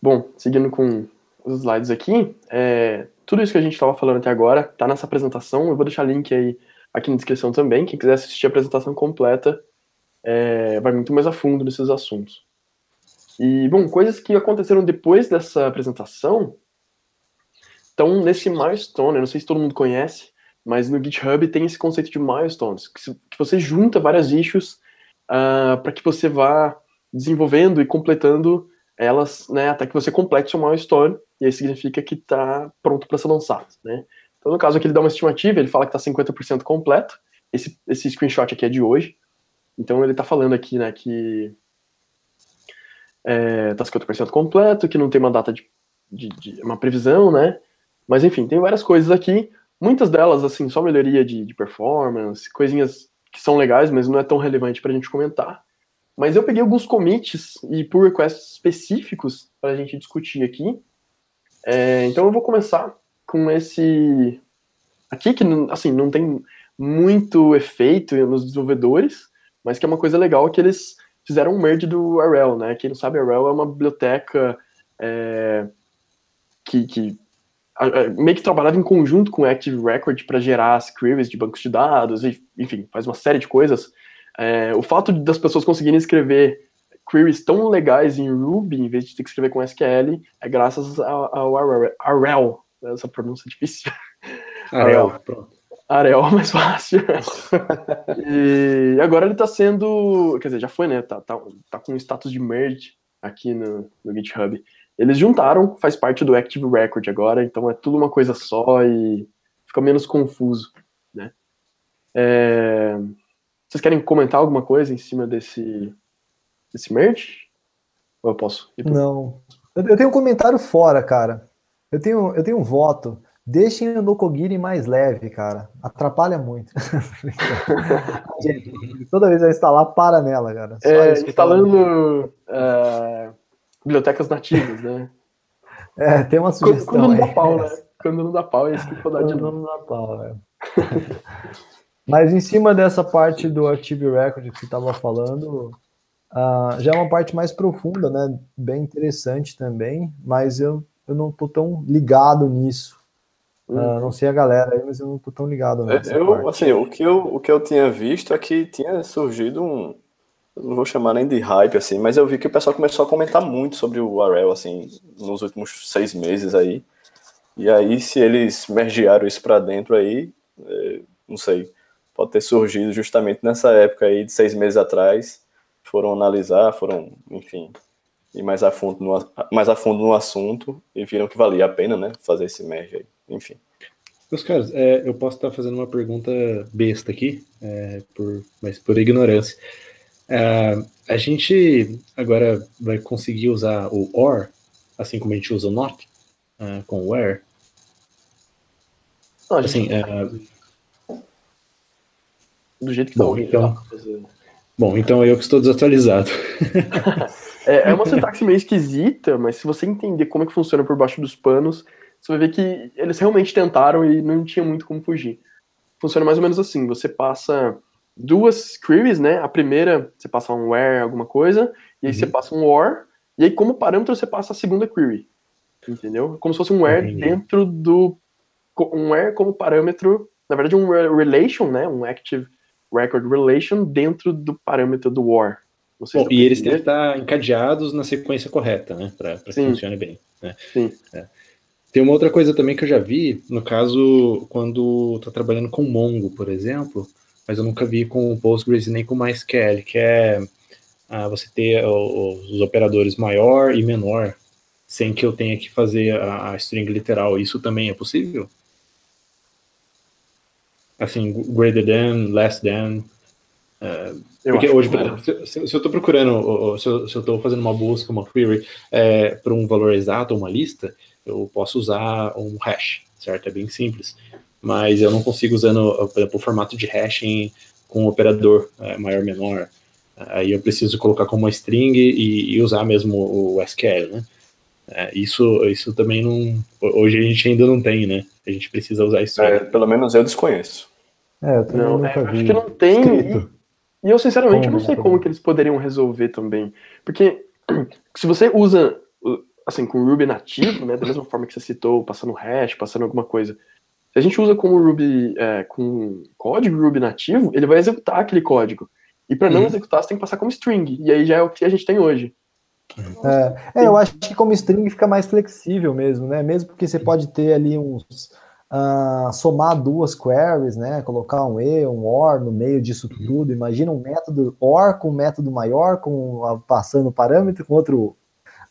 Bom, seguindo com os slides aqui, é, tudo isso que a gente estava falando até agora está nessa apresentação. Eu vou deixar link aí aqui na descrição também. Quem quiser assistir a apresentação completa é, vai muito mais a fundo nesses assuntos. E, bom, coisas que aconteceram depois dessa apresentação estão nesse milestone. Eu não sei se todo mundo conhece, mas no GitHub tem esse conceito de milestones, que, que você junta várias issues uh, para que você vá desenvolvendo e completando elas, né, até que você complete seu milestone, e aí significa que está pronto para ser lançado, né. Então, no caso aqui, ele dá uma estimativa, ele fala que está 50% completo, esse, esse screenshot aqui é de hoje, então ele está falando aqui, né, que está é, 50% completo, que não tem uma data de, de, de, uma previsão, né, mas enfim, tem várias coisas aqui, muitas delas, assim, só melhoria de, de performance, coisinhas que são legais, mas não é tão relevante para a gente comentar, mas eu peguei alguns commits e pull requests específicos para a gente discutir aqui. É, então eu vou começar com esse aqui, que assim, não tem muito efeito nos desenvolvedores, mas que é uma coisa legal que eles fizeram um merge do Arel, né? Quem não sabe, Arel é uma biblioteca é, que, que meio que trabalhava em conjunto com o Active Record para gerar as queries de bancos de dados, e, enfim, faz uma série de coisas. É, o fato das pessoas conseguirem escrever queries tão legais em Ruby, em vez de ter que escrever com SQL, é graças ao, Arel. Essa pronúncia é difícil. Arel, pronto. Arel, mais fácil. e agora ele está sendo. Quer dizer, já foi, né? Tá, tá, tá com status de merge aqui no, no GitHub. Eles juntaram, faz parte do Active Record agora, então é tudo uma coisa só e fica menos confuso, né? É... Vocês querem comentar alguma coisa em cima desse, desse merge? Ou eu posso? Não. Eu tenho um comentário fora, cara. Eu tenho, eu tenho um voto. Deixem o Nokogiri mais leve, cara. Atrapalha muito. toda vez eu instalar, para nela, cara. Só é, instalando uh, bibliotecas nativas, né? É, tem uma sugestão. Quando, quando não dá pau, né? Quando não dá pau, é isso que eu vou dar de. Quando não dá pau, né? Mas em cima dessa parte do Active Record que você estava falando, uh, já é uma parte mais profunda, né? Bem interessante também, mas eu, eu não tô tão ligado nisso. Uh, não sei a galera aí, mas eu não tô tão ligado nessa eu, parte. Assim, o que, eu, o que eu tinha visto é que tinha surgido um, não vou chamar nem de hype, assim, mas eu vi que o pessoal começou a comentar muito sobre o Arel, assim, nos últimos seis meses aí. E aí, se eles mergearam isso para dentro aí, é, não sei, pode ter surgido justamente nessa época aí de seis meses atrás. Foram analisar, foram, enfim, ir mais a fundo no, mais a fundo no assunto e viram que valia a pena, né, fazer esse merge aí. Enfim. Meus caros, é, eu posso estar fazendo uma pergunta besta aqui, é, por, mas por ignorância. É, a gente agora vai conseguir usar o OR, assim como a gente usa o NOT, é, com o WHERE. Assim, é, do jeito que tá bom, então, Bom, então eu que estou desatualizado. é, é uma sintaxe meio esquisita, mas se você entender como é que funciona por baixo dos panos, você vai ver que eles realmente tentaram e não tinha muito como fugir. Funciona mais ou menos assim, você passa duas queries, né? A primeira, você passa um where, alguma coisa, e aí uhum. você passa um or, e aí como parâmetro você passa a segunda query. Entendeu? Como se fosse um where uhum. dentro do... Um where como parâmetro, na verdade um relation, né? Um active record relation dentro do parâmetro do war. Bom, e eles têm que estar encadeados na sequência correta, né? Para que funcione bem. Né? Sim. É. Tem uma outra coisa também que eu já vi, no caso, quando está trabalhando com Mongo, por exemplo, mas eu nunca vi com o Postgres nem com MySQL, que é ah, você ter os operadores maior e menor, sem que eu tenha que fazer a, a string literal. Isso também é possível? assim, greater than, less than. Uh, porque hoje, se, se, eu estou procurando, se eu estou fazendo uma busca, uma query é, para um valor exato, uma lista, eu posso usar um hash, certo? É bem simples. Mas eu não consigo usando, por exemplo, o formato de hashing com um operador é, maior menor. Aí eu preciso colocar como uma string e, e usar mesmo o SQL, né? É, isso, isso também não. Hoje a gente ainda não tem, né? A gente precisa usar isso. É, pelo menos eu desconheço. É, eu também não, nunca é, vi. Acho que não tem. E, e, eu, sinceramente, como, não sei como que eles poderiam resolver também. Porque se você usa, assim, com Ruby nativo, né, da mesma forma que você citou, passando hash, passando alguma coisa, se a gente usa com Ruby, é, com código Ruby nativo, ele vai executar aquele código. E para não uhum. executar, você tem que passar como string. E aí já é o que a gente tem hoje. É, é, eu acho que como string fica mais flexível mesmo, né? Mesmo porque você pode ter ali uns. Uh, somar duas queries, né? Colocar um e, um or no meio disso tudo. Imagina um método or com um método maior, com passando parâmetro, com outro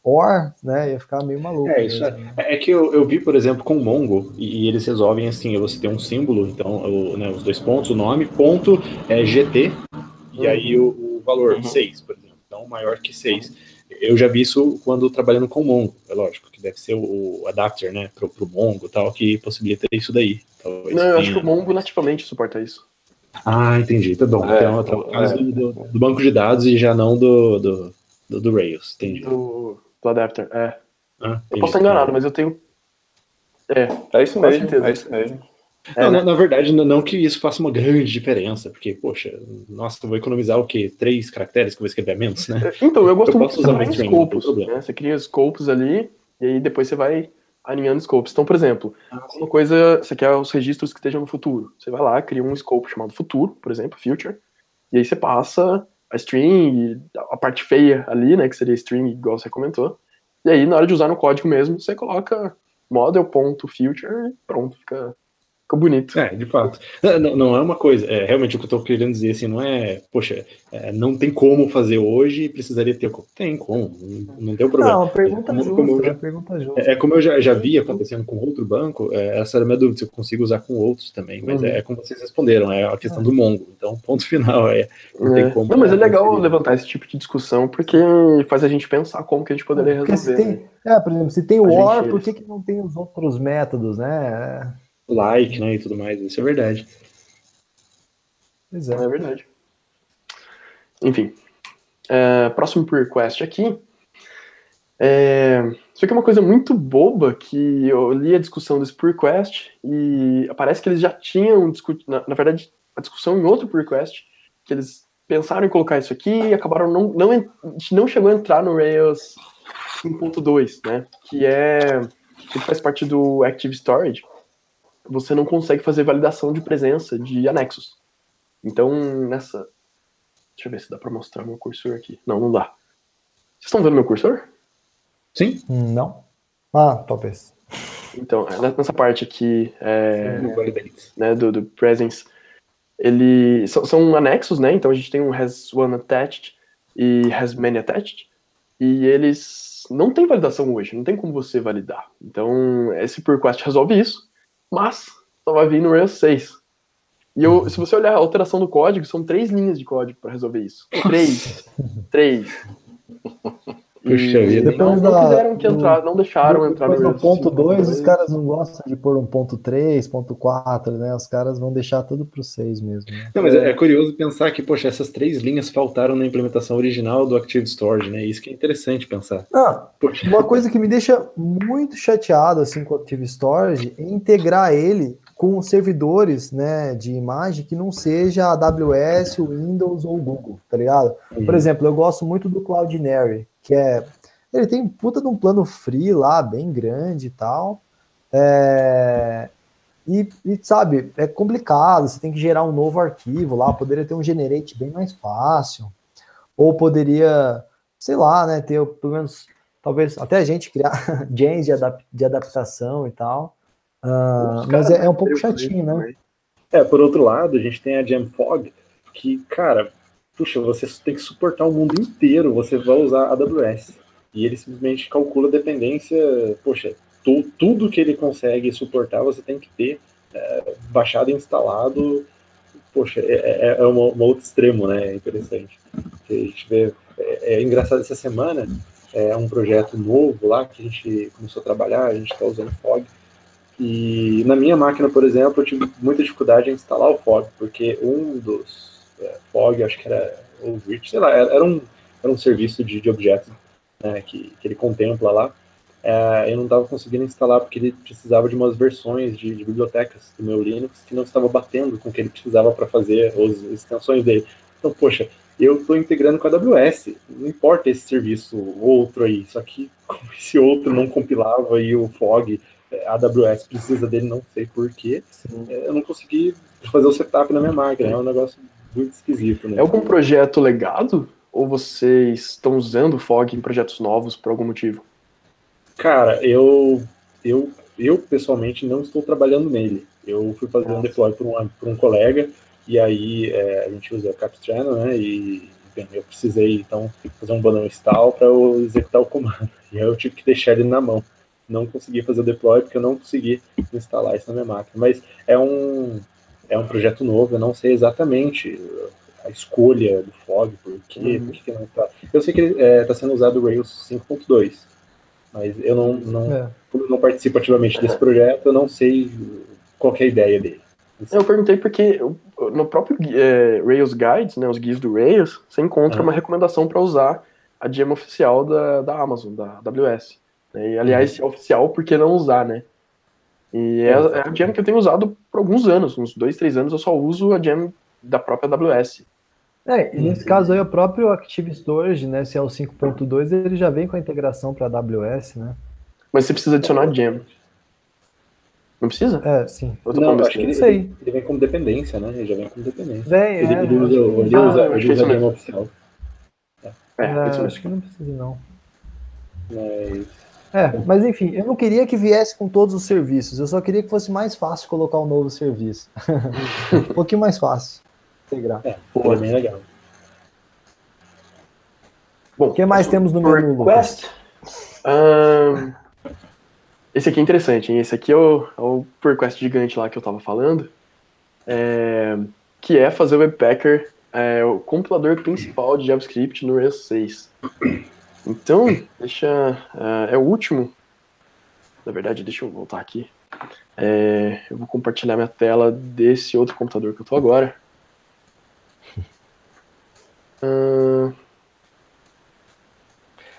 or, né? Ia ficar meio maluco. É, isso é, é, que eu, eu vi, por exemplo, com o Mongo, e, e eles resolvem assim: você tem um símbolo, então, o, né, os dois pontos, o nome, ponto é GT, e uhum. aí o, o valor, 6, uhum. por exemplo. Então, maior que 6. Eu já vi isso quando trabalhando com Mongo, é lógico, que deve ser o, o adapter, né, pro, pro Mongo tal, que possibilita isso daí. Talvez Não, eu acho que o Mongo nativamente suporta isso. Ah, entendi, tá bom. É, então, no caso é, do, do, banco de dados e já não do, do, do, do Rails, entendi. Do, do adapter, é. Ah, eu posso estar enganado, mas eu tenho. É, é isso mesmo, é isso mesmo. É, não, né? na, na, verdade, não que isso faça uma grande diferença, porque, poxa, nossa, eu vou economizar o quê? Três caracteres que eu vou escrever menos, né? Então, eu gosto eu muito de usar scopes, né? Você cria scopes ali, e aí depois você vai alinhando scopes. Então, por exemplo, ah, uma coisa, você quer os registros que estejam no futuro. Você vai lá, cria um scope chamado futuro, por exemplo, future, e aí você passa a string, a parte feia ali, né, que seria string, igual você comentou, e aí na hora de usar no código mesmo, você coloca model.future e pronto, fica Ficou bonito. É, de fato. Não, não, é uma coisa, é realmente o que eu estou querendo dizer assim, não é, poxa, é, não tem como fazer hoje e precisaria ter. Tem como, não tem problema. Não, pergunta é, como, justa, já, pergunta justa. É, é, como eu já, já vi acontecendo com outro banco, é, essa era a minha dúvida, se eu consigo usar com outros também, mas uhum. é, como vocês responderam, é a questão do Mongo. Então, ponto final, é. Não tem como. Não, mas é legal levantar esse tipo de discussão, porque faz a gente pensar como que a gente poderia resolver. Tem, é, por exemplo, se tem o OR, por que, que não tem os outros métodos, né? Like, né, e tudo mais, isso é verdade. Pois é. É verdade. Enfim, é, próximo pull request aqui. É, isso aqui é uma coisa muito boba que eu li a discussão desse pull request e parece que eles já tinham discutido, na, na, verdade, a discussão em outro pull request, que eles pensaram em colocar isso aqui e acabaram não, não, não chegou a entrar no Rails 1.2, né, que é, que faz parte do Active Storage, você não consegue fazer validação de presença de anexos. Então, nessa. Deixa eu ver se dá para mostrar meu cursor aqui. Não, não dá. Vocês estão vendo meu cursor? Sim? Não. Ah, talvez. Então, é, nessa parte aqui é, né, do, do presence, ele são, são, anexos, né? Então a gente tem um has one attached e has many attached, e eles não têm validação hoje, não tem como você validar. Então esse request resolve isso mas só vai vir no Rails 6. E eu, se você olhar a alteração do código, são três linhas de código para resolver isso. Três. três. Puxa vida. Depois não, não quiseram que entrar, não deixaram depois entrar no ponto 2, os caras não gostam de pôr um ponto 3, ponto 4, né? Os caras vão deixar tudo pro 6 mesmo. Né? Não, mas é, é, curioso pensar que, poxa, essas três linhas faltaram na implementação original do Active Storage, né? Isso que é interessante pensar. Ah, uma coisa que me deixa muito chateado assim com o Active Storage é integrar ele com servidores né, de imagem que não seja AWS, Windows ou Google, tá ligado? Uhum. Por exemplo, eu gosto muito do Cloudinary, que é. Ele tem puta de um plano free lá, bem grande e tal. É, e, e, sabe, é complicado, você tem que gerar um novo arquivo lá, poderia ter um generate bem mais fácil. Ou poderia, sei lá, né, ter pelo menos, talvez até a gente criar gens de, adap de adaptação e tal. Uh, mas é, é, um pouco chatinho, né? É, por outro lado, a gente tem a Jamfog, que, cara, puxa, você tem que suportar o mundo inteiro, você vai usar AWS. E ele simplesmente calcula a dependência, poxa, tu, tudo que ele consegue suportar, você tem que ter é, baixado e instalado. Poxa, é, é, é um outro extremo, né? É interessante. A gente vê, é, é engraçado essa semana, é um projeto novo lá que a gente começou a trabalhar, a gente está usando Fog. E na minha máquina, por exemplo, eu tive muita dificuldade em instalar o Fog, porque um dos é, Fog, acho que era o Rich, sei lá, era um, era um serviço de, de objetos né, que, que ele contempla lá. É, eu não estava conseguindo instalar porque ele precisava de umas versões de, de, bibliotecas do meu Linux que não estava batendo com o que ele precisava para fazer as extensões dele. Então, poxa, eu estou integrando com a AWS, não importa esse serviço outro aí, só que esse outro não compilava e o Fog, é, a AWS precisa dele, não sei porquê, é, eu não consegui fazer o setup na minha máquina, é um negócio muito esquisito. Né? É algum projeto legado? Ou vocês estão usando o Fog em projetos novos por algum motivo? Cara, eu, eu, eu pessoalmente não estou trabalhando nele. Eu fui fazer um deploy por um, por um colega, e aí é, a gente usa Capistrano, né? E bem, eu precisei então fazer um banão install para eu executar o comando. E aí eu tive que deixar ele na mão. Não consegui fazer o deploy porque eu não consegui instalar isso na minha máquina. Mas é um, é um projeto novo, eu não sei exatamente a escolha do Fog, por quê, uhum. por que não está. Eu sei que está é, tá sendo usado o Rails 5.2, mas eu não, não, é. não participo ativamente desse projeto, eu não sei qual é a ideia dele. Eu perguntei porque no próprio é, Rails Guides, né, os guias do Rails, você encontra uhum. uma recomendação para usar a gem oficial da, da Amazon, da AWS. Né? E, aliás, uhum. é oficial, por que não usar, né? E é, é a gem que eu tenho usado por alguns anos, uns dois, três anos eu só uso a gem da própria AWS. É, e nesse caso aí, o próprio Active Storage, né, se é o 5.2, ele já vem com a integração para AWS, né? Mas você precisa adicionar gem. Não precisa? É, sim. Eu não, acho que ele, ele, ele, vem como dependência, né? Ele já vem como dependência. Vem, ele, é, ele usa, ele usa, ah, ele usa a gem oficial. É, é, é acho que não precisa, não. Mas... É, mas enfim, eu não queria que viesse com todos os serviços, eu só queria que fosse mais fácil colocar um novo serviço. um pouquinho mais fácil integrar. É, Pô, é bem legal. Bom, o que mais temos no menu, Lucas? Um, esse aqui é interessante, hein? Esse aqui é o, é o request gigante lá que eu tava falando, é, que é fazer o Webpacker é, o compilador principal de JavaScript no Rails 6. Então, deixa. Uh, é o último. Na verdade, deixa eu voltar aqui. É, eu vou compartilhar minha tela desse outro computador que eu tô agora.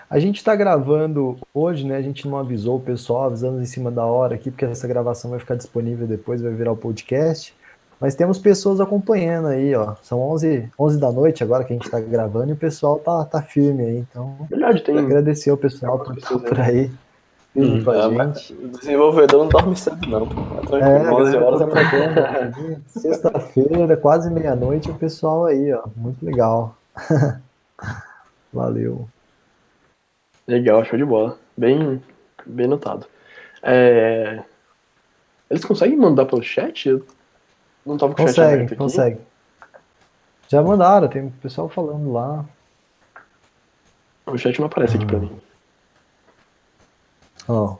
A gente está gravando hoje, né? A gente não avisou o pessoal, avisamos em cima da hora aqui, porque essa gravação vai ficar disponível depois, vai virar o podcast. Mas temos pessoas acompanhando aí, ó. São 11, 11 da noite agora que a gente está gravando e o pessoal tá, tá firme aí. Então, Verdade, tem. Agradecer ao pessoal por estar por aí. Hum, é, o desenvolvedor não dorme cedo, não. É, 11 horas é pra Sexta-feira, quase meia-noite, o pessoal aí, ó. Muito legal. Valeu. Legal, show de bola. Bem, bem notado. É... Eles conseguem mandar pelo chat? Eu não tava com consegue, o chat aberto aqui. Consegue, Já mandaram, tem pessoal falando lá. O chat não aparece aqui pra mim. Ó,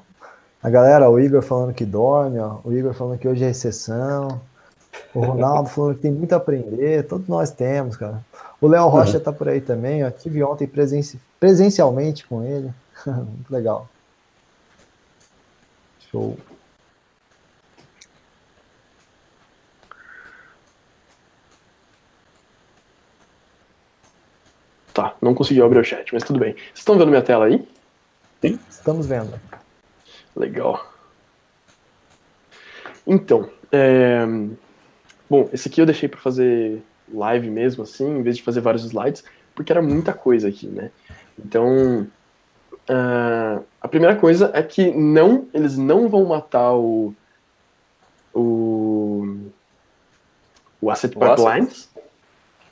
a galera, o Igor falando que dorme, ó, o Igor falando que hoje é exceção, o Ronaldo falando que tem muito a aprender, todos nós temos, cara. O Léo Rocha uhum. tá por aí também, ó, tive ontem presenci presencialmente com ele, muito legal. Show. Tá, não consegui abrir o chat, mas tudo bem. Vocês estão vendo minha tela aí? Sim, estamos vendo. Legal. Então, é... bom, esse aqui eu deixei para fazer live mesmo, assim, em vez de fazer vários slides, porque era muita coisa aqui, né? Então, uh, a primeira coisa é que não, eles não vão matar o o, o Asset Pipelines,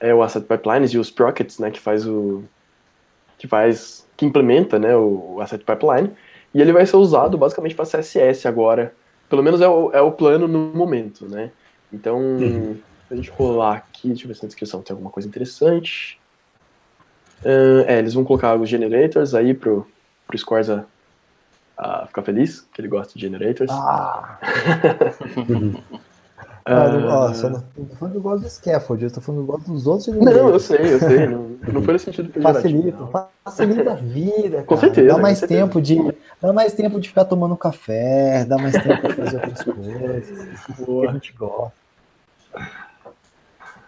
é o Asset Pipelines e os Sprockets, né, que faz o que faz que implementa, né, o, o Asset Pipeline, e ele vai ser usado basicamente para CSS agora. Pelo menos é o, é o plano no momento, né? Então, uhum. a gente rolar aqui, deixa eu ver se na descrição tem alguma coisa interessante. Uh, é, eles vão colocar os generators aí pro, pro Scores a, a ficar feliz, que ele gosta de generators. Ah! Ah, ó, só não, não tô falando que eu gosto do scaffold, eu tô falando que eu gosto dos outros Não, eu sei, eu sei. Não, não foi no sentido Facilita, facilita a vida. Com certeza. Dá mais tempo de. Dá mais tempo de ficar tomando café, dá mais tempo de fazer outras coisas. que a gente gosta.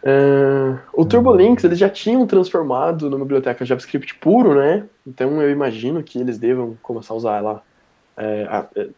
Uh, o TurboLinks eles já tinham transformado numa biblioteca JavaScript puro, né? Então eu imagino que eles devam começar a usar ela é, é,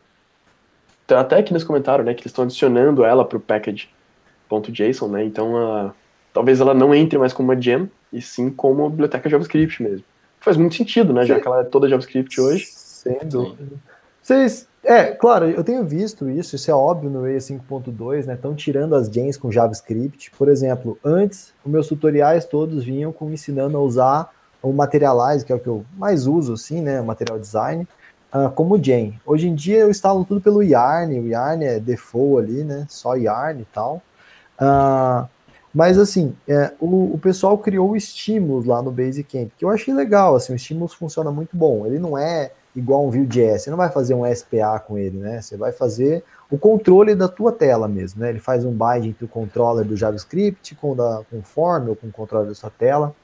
até aqui nos comentários, né, que eles estão adicionando ela para o package.json, né, então uh, talvez ela não entre mais como uma gem, e sim como uma biblioteca JavaScript mesmo. Faz muito sentido, né? Já que ela é toda JavaScript hoje. Sem dúvida. Vocês. É, claro, eu tenho visto isso, isso é óbvio no Rails 5.2, né? Estão tirando as gens com JavaScript. Por exemplo, antes, os meus tutoriais todos vinham com ensinando a usar o Materialize, que é o que eu mais uso, assim, né? O Material Design, uh, como gen. Hoje em dia eu instalo tudo pelo Yarn, o Yarn é default ali, né? Só Yarn e tal. Uh, mas assim, é, o, o, pessoal criou o Stimulus lá no Basecamp, que eu achei legal, assim, o Stimulus funciona muito bom. Ele não é igual um Vue.js, você não vai fazer um SPA com ele, né? Você vai fazer o controle da tua tela mesmo, né? Ele faz um bind entre o controller do JavaScript com, da, com o form ou com o controller da sua tela.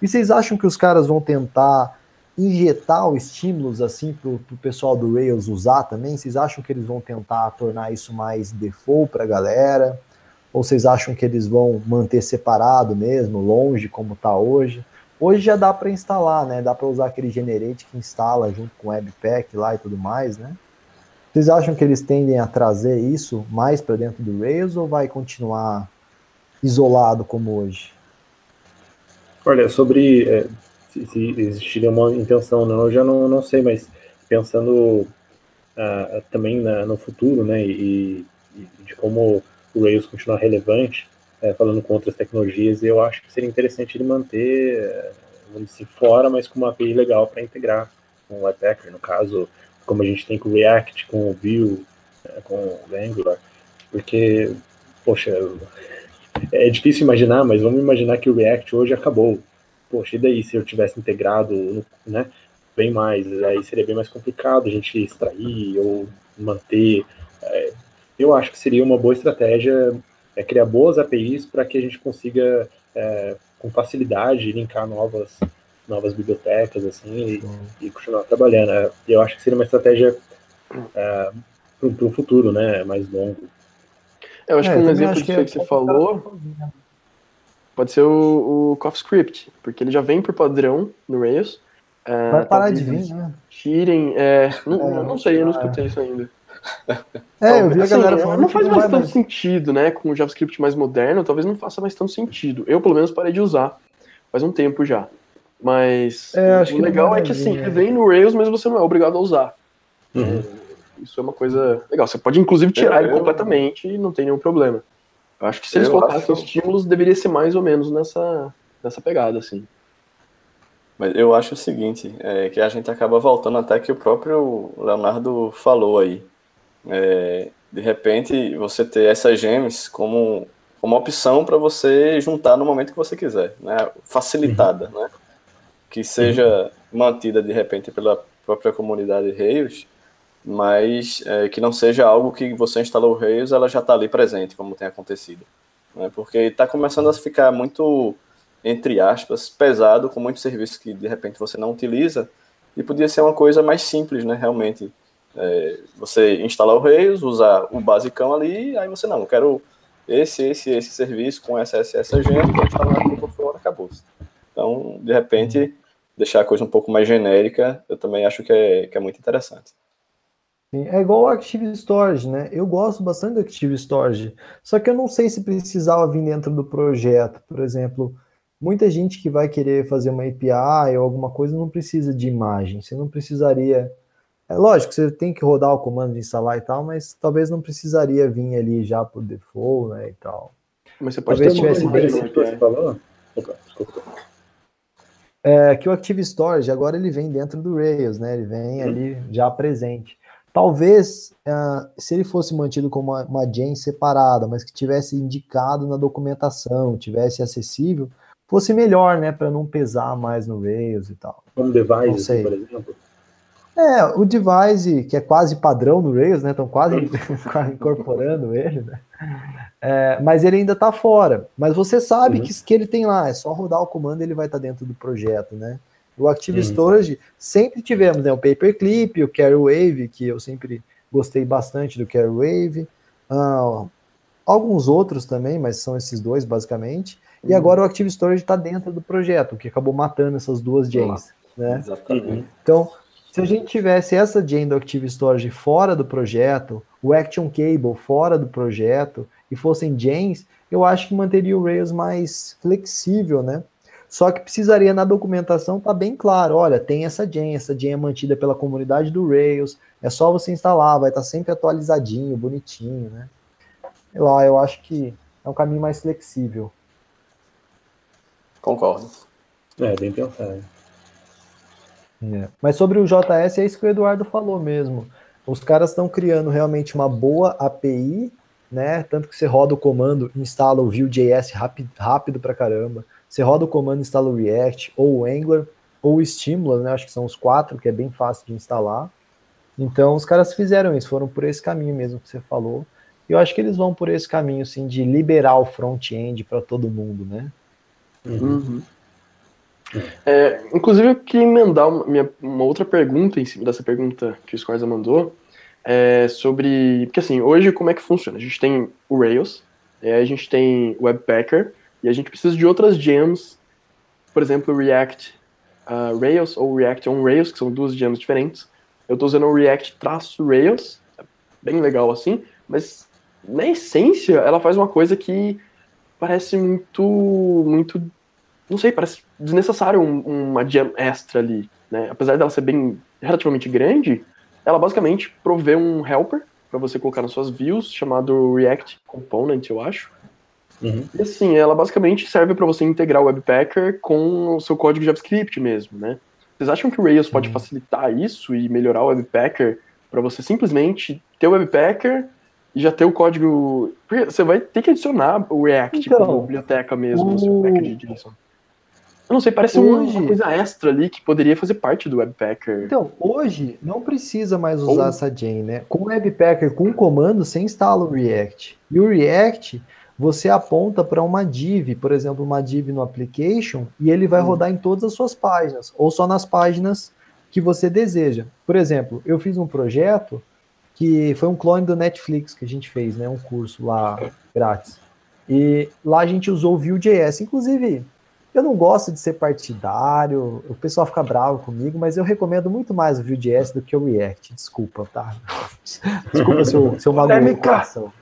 E vocês acham que os caras vão tentar injetar o estímulos assim para o pessoal do Rails usar também? Vocês acham que eles vão tentar tornar isso mais default para a galera? Ou vocês acham que eles vão manter separado mesmo, longe como está hoje? Hoje já dá para instalar, né? Dá para usar aquele generate que instala junto com o Webpack lá e tudo mais, né? Vocês acham que eles tendem a trazer isso mais para dentro do Rails ou vai continuar isolado como hoje? Olha, sobre é, se, se, existiria uma intenção não, eu já não, não sei, mas pensando uh, também na, no futuro, né, e, e de como o Rails continuar relevante, é, falando com outras tecnologias, eu acho que seria interessante ele manter, é, vamos dizer, fora, mas com uma API legal para integrar com o Webpacker, no caso, como a gente tem com o React, com o Vue, é, com o Angular, porque, poxa, é difícil imaginar, mas vamos imaginar que o React hoje acabou. Poxa, e daí se eu tivesse integrado, né, bem mais, aí seria bem mais complicado a gente extrair ou manter. É, eu acho que seria uma boa estratégia é, criar boas APIs para que a gente consiga, é, com facilidade, linkar novas, novas bibliotecas assim e, e continuar trabalhando. É, eu acho que seria uma estratégia é, para o futuro, né, mais longo. Eu acho é, que um exemplo disso que, que, você falou pode ser o, o CoffeeScript, porque ele já vem por padrão no Rails. É, vai parar de vir, né? Tirem. É, não, é, não sei, eu não escutei isso ainda. É, eu vi a assim, galera falando. Não faz mais tanto mais. sentido, né? Com o JavaScript mais moderno, talvez não faça mais tanto sentido. Eu, pelo menos, parei de usar. Faz um tempo já. Mas é, o legal é que assim, ele vem no Rails, mas você não é obrigado a usar. Uhum. Isso é uma coisa legal. Você pode, inclusive, tirar ele completamente e não tem nenhum problema. Eu acho que se eles eu colocassem acho... estímulos, deveria ser mais ou menos nessa, nessa pegada, assim. Mas eu acho o seguinte, é, que a gente acaba voltando até que o próprio Leonardo falou aí. É, de repente, você ter essas gems como uma opção para você juntar no momento que você quiser, né? facilitada, uhum. né? que seja uhum. mantida de repente pela própria comunidade Rails, mas é, que não seja algo que você instalou o Rails, ela já está ali presente, como tem acontecido. Né? Porque está começando a ficar muito, entre aspas, pesado com muitos serviços que de repente você não utiliza, e podia ser uma coisa mais simples, né, realmente. É, você instalar o Rails, usar o basicão ali, aí você não, eu quero esse, esse, esse serviço com essa, essa, essa gente, vou instalar aqui por fora, acabou. Então, de repente, deixar a coisa um pouco mais genérica, eu também acho que é, que é muito interessante. Sim, é igual o Active Storage, né? Eu gosto bastante do Active Storage, só que eu não sei se precisava vir dentro do projeto. Por exemplo, muita gente que vai querer fazer uma API ou alguma coisa não precisa de imagem. Você não precisaria. É lógico, você tem que rodar o comando de instalar e tal, mas talvez não precisaria vir ali já por default, né? E tal. Mas você pode talvez ter tivesse bem. Que você falou? Opa, desculpa. É, que o Active Storage agora ele vem dentro do Rails, né? Ele vem ali já presente. Talvez, uh, se ele fosse mantido como uma, uma gen separada, mas que tivesse indicado na documentação, tivesse acessível, fosse melhor, né, para não pesar mais no Rails e tal. Como device, por exemplo? É, o device, que é quase padrão no Rails, né, estão quase incorporando ele, né, é, mas ele ainda está fora. Mas você sabe uhum. que, que ele tem lá, é só rodar o comando e ele vai estar tá dentro do projeto, né. O Active uhum. Storage sempre tivemos, né? O Paperclip, o Carry Wave, que eu sempre gostei bastante do Carry Wave. Uh, alguns outros também, mas são esses dois basicamente. Uhum. E agora o Active Storage está dentro do projeto, que acabou matando essas duas gens. Né? Exatamente. Então, se a gente tivesse essa gen do Active Storage fora do projeto, o Action Cable fora do projeto e fossem gens, eu acho que manteria o Rails mais flexível, né? Só que precisaria na documentação estar tá bem claro, olha, tem essa gen, essa gen é mantida pela comunidade do Rails, é só você instalar, vai estar tá sempre atualizadinho, bonitinho, né? Eu, eu acho que é um caminho mais flexível. Concordo. É, bem pensado. É. Mas sobre o JS, é isso que o Eduardo falou mesmo. Os caras estão criando realmente uma boa API, né? Tanto que você roda o comando, instala o Vue.js rápido, rápido pra caramba. Você roda o comando, instala o React, ou o Angular, ou o Stimulus, né? Acho que são os quatro, que é bem fácil de instalar. Então, os caras fizeram isso, foram por esse caminho mesmo que você falou. E eu acho que eles vão por esse caminho, assim, de liberar o front-end para todo mundo, né? Uhum. É, inclusive, eu queria emendar uma, minha, uma outra pergunta em cima dessa pergunta que o Scorza mandou, é sobre. Porque assim, hoje como é que funciona? A gente tem o Rails, a gente tem o Webpacker, e a gente precisa de outras gems, por exemplo, React uh, Rails ou React on Rails, que são duas gems diferentes. Eu estou usando o React traço Rails, é bem legal assim, mas na essência ela faz uma coisa que parece muito, muito, não sei, parece desnecessário um, uma gem extra ali, né? Apesar dela ser bem relativamente grande, ela basicamente provê um helper para você colocar nas suas views chamado React Component, eu acho. Uhum. E assim, ela basicamente serve para você integrar o Webpacker com o seu código JavaScript mesmo, né? Vocês acham que o Rails pode uhum. facilitar isso e melhorar o Webpacker para você simplesmente ter o Webpacker e já ter o código. Porque você vai ter que adicionar o React então, como biblioteca mesmo o... no seu package JSON. Eu não sei, parece hoje... uma coisa extra ali que poderia fazer parte do Webpacker. Então, hoje não precisa mais usar Ou... essa gen, né? Com o Webpacker, com o comando, você instala o React. E o React você aponta para uma div, por exemplo, uma div no application, e ele vai hum. rodar em todas as suas páginas, ou só nas páginas que você deseja. Por exemplo, eu fiz um projeto que foi um clone do Netflix que a gente fez, né, um curso lá grátis. E lá a gente usou o Vue.js. Inclusive, eu não gosto de ser partidário, o pessoal fica bravo comigo, mas eu recomendo muito mais o Vue.js do que o React. Desculpa, tá? Desculpa se eu, se eu magoei o coração.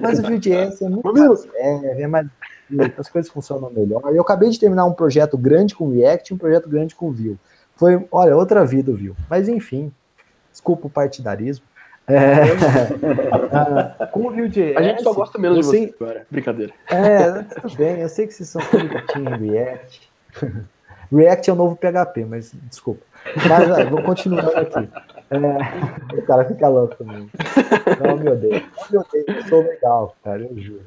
Mas o Vue.js é muito mais leve, é mais as coisas funcionam melhor. Eu acabei de terminar um projeto grande com React e um projeto grande com Vue. Foi, olha, outra vida o Vue. Mas enfim, desculpa o partidarismo. É, ah, com o Vue.js... A gente só gosta menos de você agora. Brincadeira. É, tudo bem. Eu sei que vocês são bonitinhos em React. React é o novo PHP, mas desculpa. Mas vou continuando aqui. É, o cara fica louco também. Não, meu Deus. Meu Deus, eu sou legal, cara, eu juro.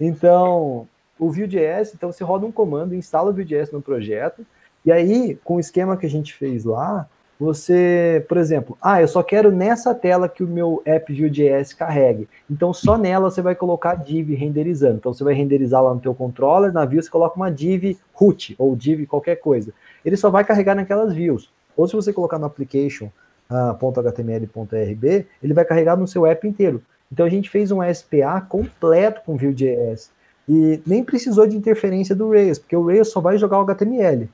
Então, o Vue.js, então você roda um comando, instala o Vue.js no projeto, e aí, com o esquema que a gente fez lá, você, por exemplo, ah, eu só quero nessa tela que o meu app Vue.js carregue. Então, só nela você vai colocar div renderizando. Então, você vai renderizar lá no teu controller, na view você coloca uma div root, ou div qualquer coisa. Ele só vai carregar naquelas views. Ou se você colocar no application .html.rb, ele vai carregar no seu app inteiro. Então a gente fez um SPA completo com Vue.js e nem precisou de interferência do Rails, porque o Rails só vai jogar o HTML.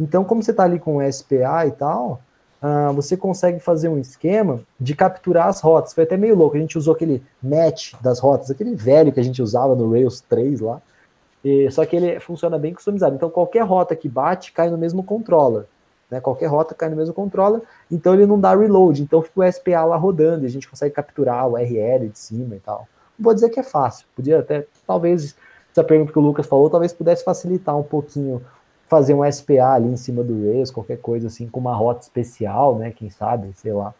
Então, como você está ali com o SPA e tal, uh, você consegue fazer um esquema de capturar as rotas. Foi até meio louco, a gente usou aquele match das rotas, aquele velho que a gente usava no Rails 3 lá, e, só que ele funciona bem customizado. Então, qualquer rota que bate cai no mesmo controller. Né? Qualquer rota cai no mesmo controller, então ele não dá reload, então fica o SPA lá rodando e a gente consegue capturar o URL de cima e tal. Não vou dizer que é fácil, podia até, talvez, essa pergunta que o Lucas falou, talvez pudesse facilitar um pouquinho fazer um SPA ali em cima do Rails, qualquer coisa assim, com uma rota especial, né? Quem sabe, sei lá.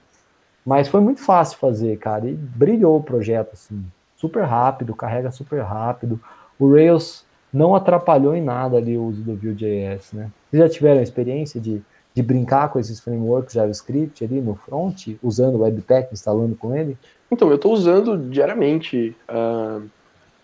Mas foi muito fácil fazer, cara, e brilhou o projeto, assim, super rápido, carrega super rápido. O Rails não atrapalhou em nada ali o uso do Vue.js, né? Vocês já tiveram a experiência de de brincar com esses frameworks JavaScript ali no front, usando o Webpack, instalando com ele? Então, eu estou usando diariamente, uh,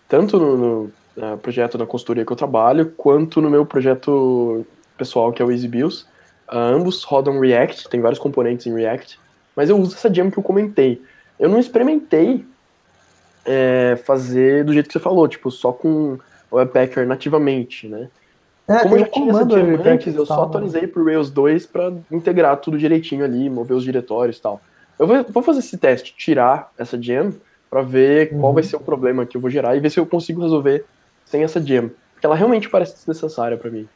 tanto no, no uh, projeto da consultoria que eu trabalho, quanto no meu projeto pessoal, que é o Easy Bills. Uh, ambos rodam React, tem vários componentes em React, mas eu uso essa gem que eu comentei. Eu não experimentei é, fazer do jeito que você falou, tipo, só com o Webpacker nativamente, né? É, Como eu já tinha essa antes, eu só atualizei pro Rails 2 para integrar tudo direitinho ali, mover os diretórios e tal. Eu vou, vou fazer esse teste, tirar essa gem, para ver qual vai ser o problema que eu vou gerar e ver se eu consigo resolver sem essa gem. Porque ela realmente parece desnecessária para mim.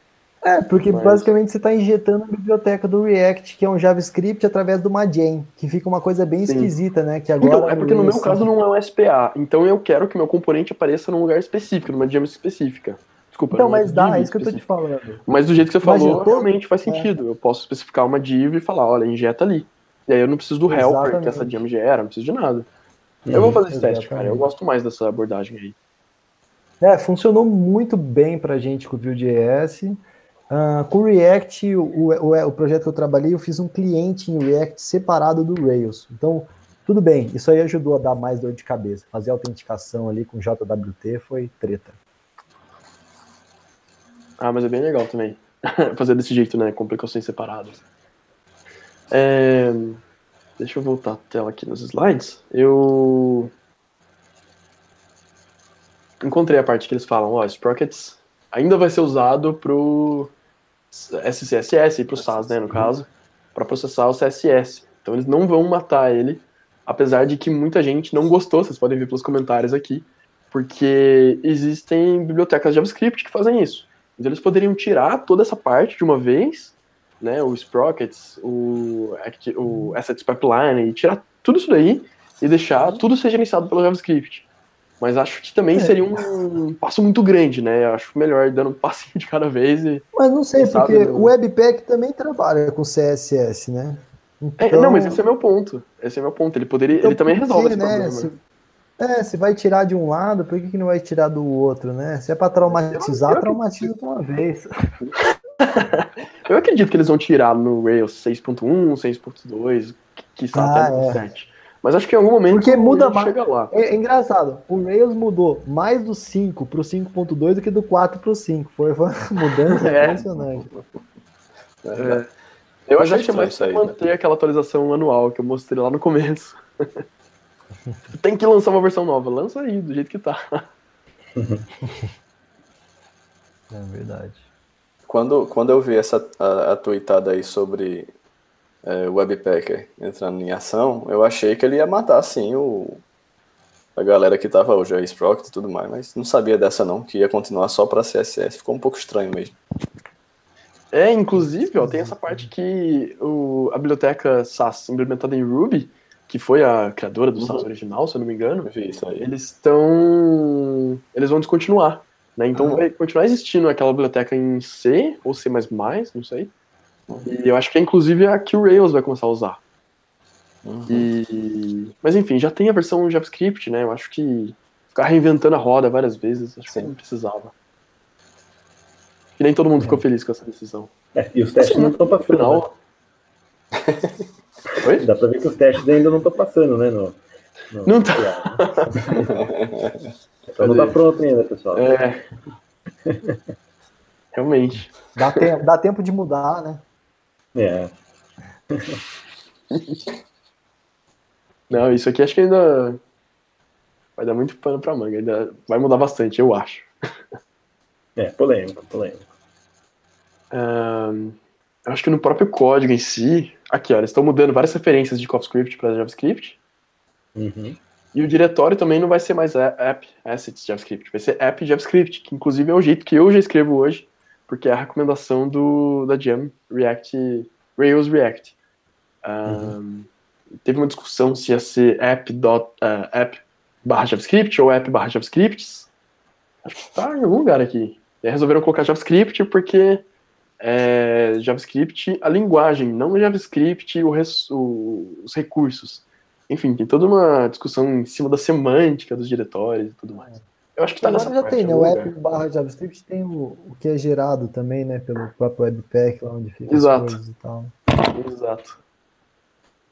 É, porque Mas- basicamente você está injetando a biblioteca do React, que é um JavaScript, através de uma gem, que fica uma coisa bem Sim. esquisita, né? Que agora Então, é porque no meu caso não é um SPA, então eu quero que meu componente apareça num lugar específico, numa gem específica. Desculpa. Então, numa mas dá, é isso que eu tô te falando. Mas do jeito que você falou, Imagina, realmente faz sentido. Eu posso especificar uma div e falar, olha, injeta ali. E aí eu não preciso do helper que Exatamente. essa gem gera, não preciso de nada. eu vou fazer esse teste, cara. Eu exatamente. gosto mais dessa abordagem aí. É, funcionou muito bem pra gente com o Vue.js. Ah, com o React, o, o, o projeto que eu trabalhei, eu fiz um cliente em React separado do Rails. Então, tudo bem, isso aí ajudou a dar mais dor de cabeça. Fazer autenticação ali com JWT foi treta. Ah, mas é bem legal também. Fazer desse jeito, né? Com aplicações separadas. É, Deixa eu voltar a tela aqui nos slides. Eu encontrei a parte que eles falam, ó, Sprockets ainda vai ser usado pro SCSS e pro SAS, né, no caso, para processar o CSS. Então eles não vão matar ele, apesar de que muita gente não gostou, vocês podem ver pelos comentários aqui, porque existem bibliotecas JavaScript que fazem isso. Então eles poderiam tirar toda essa parte de uma vez, né, o Sprockets, o, o Assets Pipeline, e tirar tudo isso daí e deixar tudo ser gerenciado pelo JavaScript. Mas acho que também É. seria um passo muito grande, né? Acho melhor dando um passinho de cada vez e. Mas não sei, sabe, porque o Webpack também trabalha com CSS, né? É, Então- não, mas esse é meu ponto. Esse é meu ponto. Ele poderia. Então, ele também resolve que, esse né, problema. Se, é, se vai tirar de um lado, por que, que não vai tirar do outro, né? Se é pra traumatizar, Eu- eu- traumatiza de uma vez. Eu acredito que eles vão tirar no Rails 6.1, 6.2, que, que está Ah, até é. 7. Mas acho que em algum momento Porque muda mais. chega lá. É, é engraçado, o Rails mudou mais do 5 pro 5.2 do que do 4 pro 5. Foi, foi uma mudança É. impressionante. É. Eu Mas acho é que é mais isso aí, manter aquela atualização anual que eu mostrei lá no começo. Tem que lançar uma versão nova. Lança aí, do jeito que tá. É verdade. Quando, quando eu vi essa a, a tweetada aí sobre é, o Webpacker entrando em ação, eu achei que ele ia matar, assim, o, a galera que tava hoje, a Sprocket e tudo mais, mas não sabia dessa não, que ia continuar só para CSS. Ficou um pouco estranho mesmo. É, inclusive, ó, tem essa parte que o, a biblioteca SAS implementada em Ruby, que foi a criadora do SAS Uhum. original, se eu não me engano, eles estão. Eles vão descontinuar. Né? Então Ah. vai continuar existindo aquela biblioteca em C ou C, não sei. E eu acho que é inclusive a que o Rails vai começar a usar. Uhum. E... Mas enfim, já tem a versão JavaScript, né? Eu acho que ficar reinventando a roda várias vezes, acho que não precisava. E nem todo mundo É. ficou feliz com essa decisão. É, e os testes Assim, não estão passando. né? final. Oi? Dá pra ver que os testes ainda não estão passando, né? No, no- Não tá. Então não tá pronto ainda, pessoal. É. Realmente. Dá tempo, dá tempo de mudar, né? É. Não, isso aqui acho que ainda vai dar muito pano pra manga. Ainda vai mudar bastante, eu acho. É, polêmico, polêmico. Ahn, eu acho que no próprio código em si, aqui, ó, eles estão mudando várias referências de CoffeeScript para JavaScript. Uhum. E o diretório também não vai ser mais app assets JavaScript, vai ser app JavaScript, que inclusive é o jeito que eu já escrevo hoje, porque é a recomendação do da Jam React Rails React. Ahn, Teve uma discussão se ia ser app, dot, ah, app barra JavaScript ou app barra JavaScripts. Acho que tá em algum lugar aqui. E aí resolveram colocar JavaScript porque é, JavaScript a linguagem, não JavaScript o res- o- os recursos. Enfim, tem toda uma discussão em cima da semântica dos diretórios e tudo mais. Eu acho que tá Agora nessa já parte. tem, né? O algum app lugar. barra JavaScript tem o, o que é gerado também, né? Pelo próprio Webpack, lá onde fica Exato. as coisas e tal. Exato.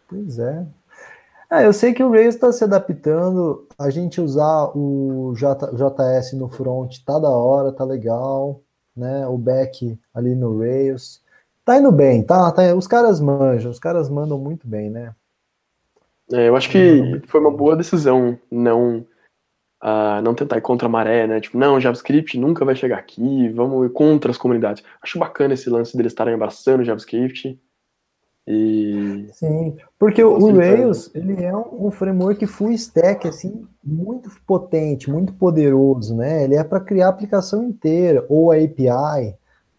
Pois é. É, eu sei que o Rails está se adaptando. A gente usar o J- JS no front tá da hora, tá legal, né? O back ali no Rails. Tá indo bem, tá? tá os caras manjam, os caras mandam muito bem, né? É, eu acho que foi uma boa decisão não ah, não tentar ir contra a maré, né? Tipo, não, JavaScript nunca vai chegar aqui, vamos ir contra as comunidades. Acho bacana esse lance deles estarem abraçando o JavaScript. E... Sim, porque o, o Rails ele é um, um, framework full stack assim muito potente, muito poderoso, né? Ele é para criar a aplicação inteira ou a API,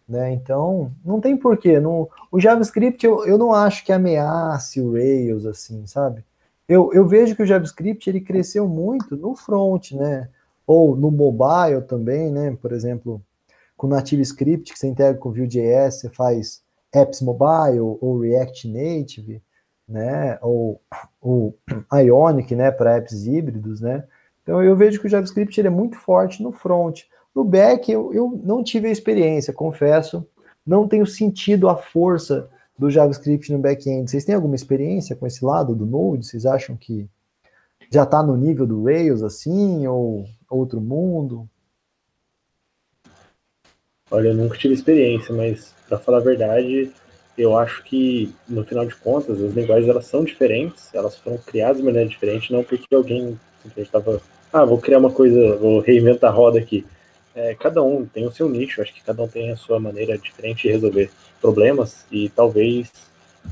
né? Então não tem porquê. Não, o JavaScript eu, eu não acho que ameace o Rails assim, sabe? Eu, eu vejo que o JavaScript ele cresceu muito no front, né? Ou no mobile também, né? Por exemplo, com Native Script que você integra com Vue.js, você faz apps mobile ou React Native, né, ou, ou Ionic, né, para apps híbridos, né. Então eu vejo que o JavaScript ele é muito forte no front. No back eu, eu não tive a experiência, confesso, não tenho sentido a força do JavaScript no back-end. Vocês têm alguma experiência com esse lado do Node? Vocês acham que já está no nível do Rails assim ou outro mundo? Olha, eu nunca tive experiência, mas para falar a verdade, eu acho que no final de contas as linguagens elas são diferentes, elas foram criadas de maneira diferente, não porque alguém estava, ah, vou criar uma coisa, vou reinventar a roda aqui. É, cada um tem o seu nicho, acho que cada um tem a sua maneira diferente de resolver problemas e talvez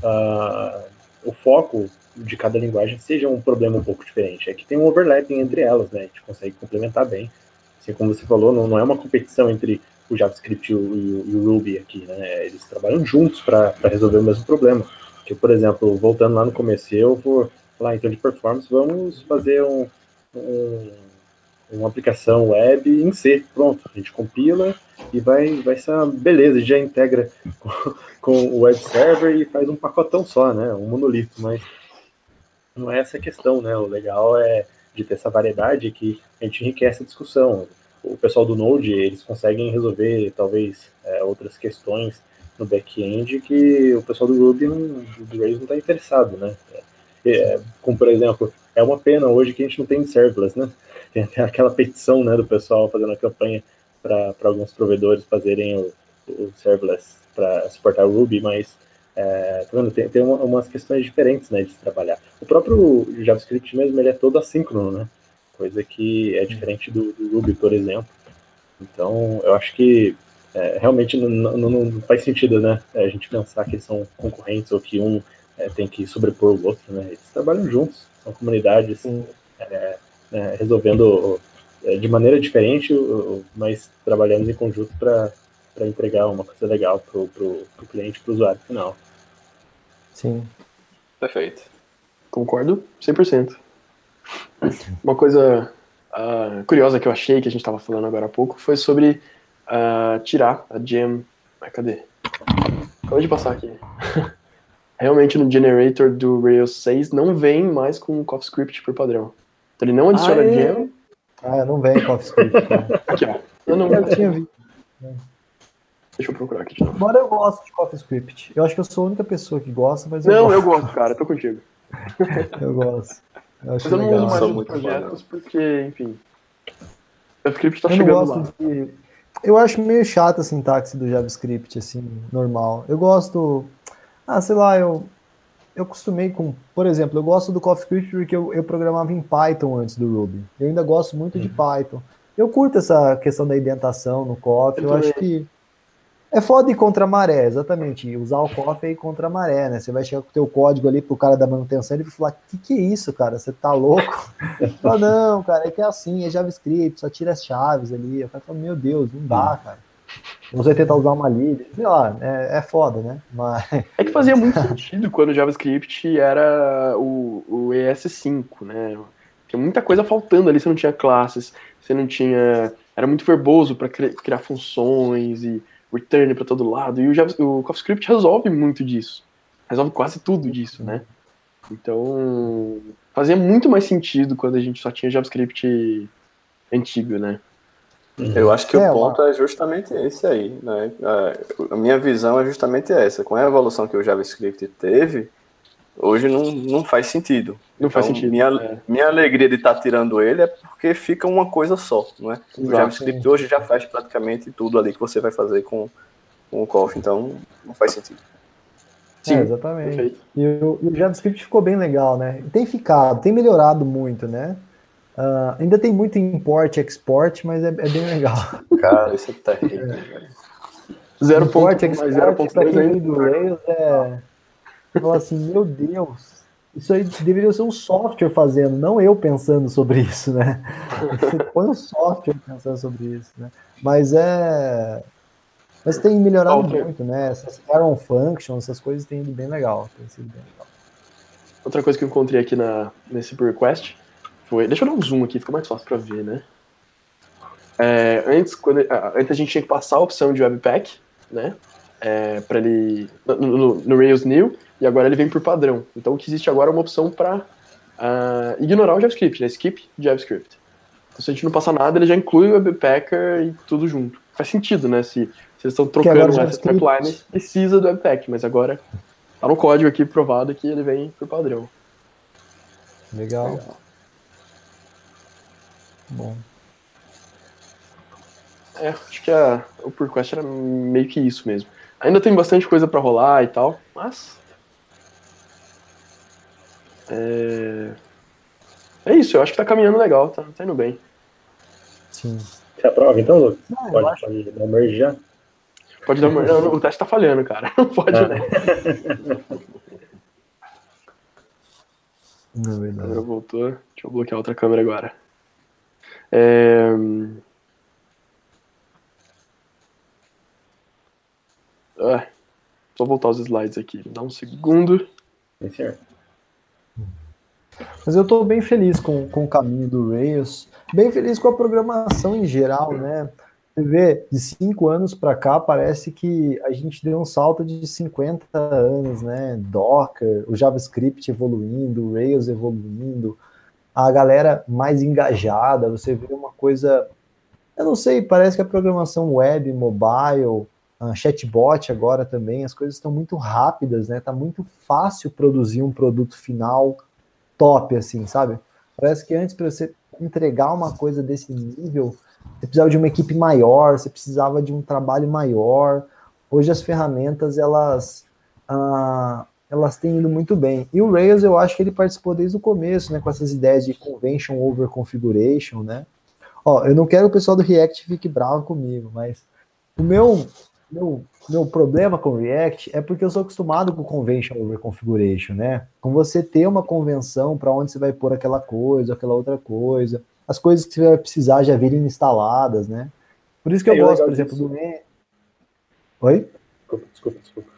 uh, o foco de cada linguagem seja um problema um pouco diferente. É que tem um overlapping entre elas, né? A gente consegue complementar bem. Assim como você falou, não, não é uma competição entre o JavaScript e o, e o Ruby aqui, né? Eles trabalham juntos para resolver o mesmo problema. Que, por exemplo, voltando lá no começo, eu vou lá então de performance, vamos fazer um, um, uma aplicação web em C, pronto, a gente compila e vai, vai ser uma beleza, já integra com, com o web server e faz um pacotão só, né? Um monolito, mas não é essa a questão, né? O legal é de ter essa variedade que a gente enriquece a discussão o pessoal do Node, eles conseguem resolver talvez é, outras questões no back-end que o pessoal do Ruby, não, do Rails não está interessado, né? É, é, como, por exemplo, é uma pena hoje que a gente não tem serverless, né? Tem até aquela petição, né, do pessoal fazendo a campanha para alguns provedores fazerem o, o serverless para suportar o Ruby, mas é, tá vendo? tem, tem uma, umas questões diferentes, né, de se trabalhar. O próprio JavaScript mesmo, ele é todo assíncrono, né? coisa que é diferente do, do Ruby, por exemplo. Então, eu acho que é, realmente não, não, não, faz sentido, né, a gente pensar que são concorrentes ou que um é, tem que sobrepor o outro, né? Eles trabalham juntos, são comunidades é, né, resolvendo é, de maneira diferente, mas trabalhando em conjunto para entregar uma coisa legal para o cliente, para o usuário final. Sim. Perfeito. Concordo 100%. Uma coisa uh, curiosa que eu achei, que a gente estava falando agora há pouco, foi sobre uh, tirar a gem. Ah, cadê? Acabou de passar aqui. Realmente no generator do Rails 6 não vem mais com o CoffeeScript por padrão. Então ele não adiciona ah, gem. Ah, não vem CoffeeScript. Né? aqui, ó. Eu não eu tinha visto. Deixa eu procurar aqui de novo. Agora eu gosto de CoffeeScript. Eu acho que eu sou a única pessoa que gosta, mas eu Não, gosto. eu gosto, cara. Tô contigo. eu gosto. Eu Mas eu não legal. uso mais os projetos porque, enfim. O JavaScript tá chegando lá. De... Eu acho meio chato a sintaxe do JavaScript, assim, normal. Eu gosto. Ah, sei lá, eu. Eu costumei com. Por exemplo, eu gosto do CoffeeScript porque eu, eu programava em Python antes do Ruby. Eu ainda gosto muito uhum. de Python. Eu curto essa questão da indentação no Coffee. Eu, eu acho que é foda ir contra a maré, exatamente. Usar o cofre é ir contra a maré, né? Você vai chegar com o teu código ali pro cara da manutenção e ele vai falar, que que é isso, cara? Você tá louco? Fala, não, cara, é que é assim, é JavaScript, só tira as chaves ali. Eu falo, meu Deus, não dá, cara. Você tentar usar uma lib, sei lá, é, é foda, né? Mas... É que fazia muito sentido quando o JavaScript era o, o ES5, né? Tinha muita coisa faltando ali, você não tinha classes, você não tinha... Era muito verboso para criar funções e return para todo lado. E o, Java, o CoffeeScript resolve muito disso. Resolve quase tudo disso, né? Então, fazia muito mais sentido quando a gente só tinha JavaScript antigo, né? Eu acho que é, o ponto é justamente esse aí, né? A minha visão é justamente essa. Com a evolução que o JavaScript teve, hoje não, não faz sentido. Não então, faz sentido. Minha, é. minha alegria de estar tá tirando ele é porque fica uma coisa só, não é? O JavaScript hoje já faz praticamente tudo ali que você vai fazer com, com o Coffee, então não faz sentido. Sim, é, exatamente. E o, e o, JavaScript ficou bem legal, né? Tem ficado, tem melhorado muito, né? Uh, ainda tem muito import e export, mas é, é, bem legal. Cara, isso é terrível. É. 0.3 é. do Rails é Você fala assim, meu Deus, isso aí deveria ser um software fazendo, não eu pensando sobre isso, né? Você põe um software pensando sobre isso, né? Mas é. Mas tem melhorado Outra. muito, né? Essas Arrow Functions, essas coisas têm ido bem legal. Tem sido bem legal. Outra coisa que eu encontrei aqui na, nesse request foi. Deixa eu dar um zoom aqui, fica mais fácil para ver, né? É, antes, quando, antes a gente tinha que passar a opção de Webpack, né? É, para ele no, no, no, Rails New e agora ele vem por padrão. Então o que existe agora é uma opção para uh, ah, ignorar o JavaScript, né? Skip JavaScript. Então se a gente não passar nada, ele já inclui o Webpacker e tudo junto. Faz sentido, né? Se, se eles estão trocando essa pipeline, precisa do Webpack, mas agora tá no código aqui provado que ele vem por padrão. Legal. Legal. Bom. É, acho que a, o PurQuest era meio que isso mesmo. Ainda tem bastante coisa para rolar e tal, mas. É... é isso, eu acho que tá caminhando legal, tá, tá indo bem. Sim. Você aprova então, Lucas? pode, acho... pode dar merge já? Pode dar merge. Não, o teste tá falhando, cara. Não pode, ah. né? Não, é verdade. A câmera voltou. Deixa eu bloquear outra câmera agora. É... Ah, só voltar os slides aqui. Dá um segundo. É certo. Mas eu estou bem feliz com, com o caminho do Rails, bem feliz com a programação em geral, né? Você vê, de cinco anos para cá, parece que a gente deu um salto de 50 anos, né? Docker, o JavaScript evoluindo, o Rails evoluindo, a galera mais engajada, você vê uma coisa. Eu não sei, parece que a programação web, mobile, uh, chatbot agora também, as coisas estão muito rápidas, né? Tá muito fácil produzir um produto final top, assim, sabe? Parece que antes para você entregar uma coisa desse nível, você precisava de uma equipe maior, você precisava de um trabalho maior. Hoje as ferramentas elas uh, elas têm ido muito bem. E o Rails eu acho que ele participou desde o começo, né, com essas ideias de convention over configuration, né? Ó, eu não quero que o pessoal do React fique bravo comigo, mas o meu meu, meu problema com React é porque eu sou acostumado com Convention Over Configuration, né? Com você ter uma convenção para onde você vai pôr aquela coisa, aquela outra coisa, as coisas que você vai precisar já virem instaladas, né? Por isso que eu é gosto, por exemplo, disso. do. Oi? Desculpa, desculpa, desculpa.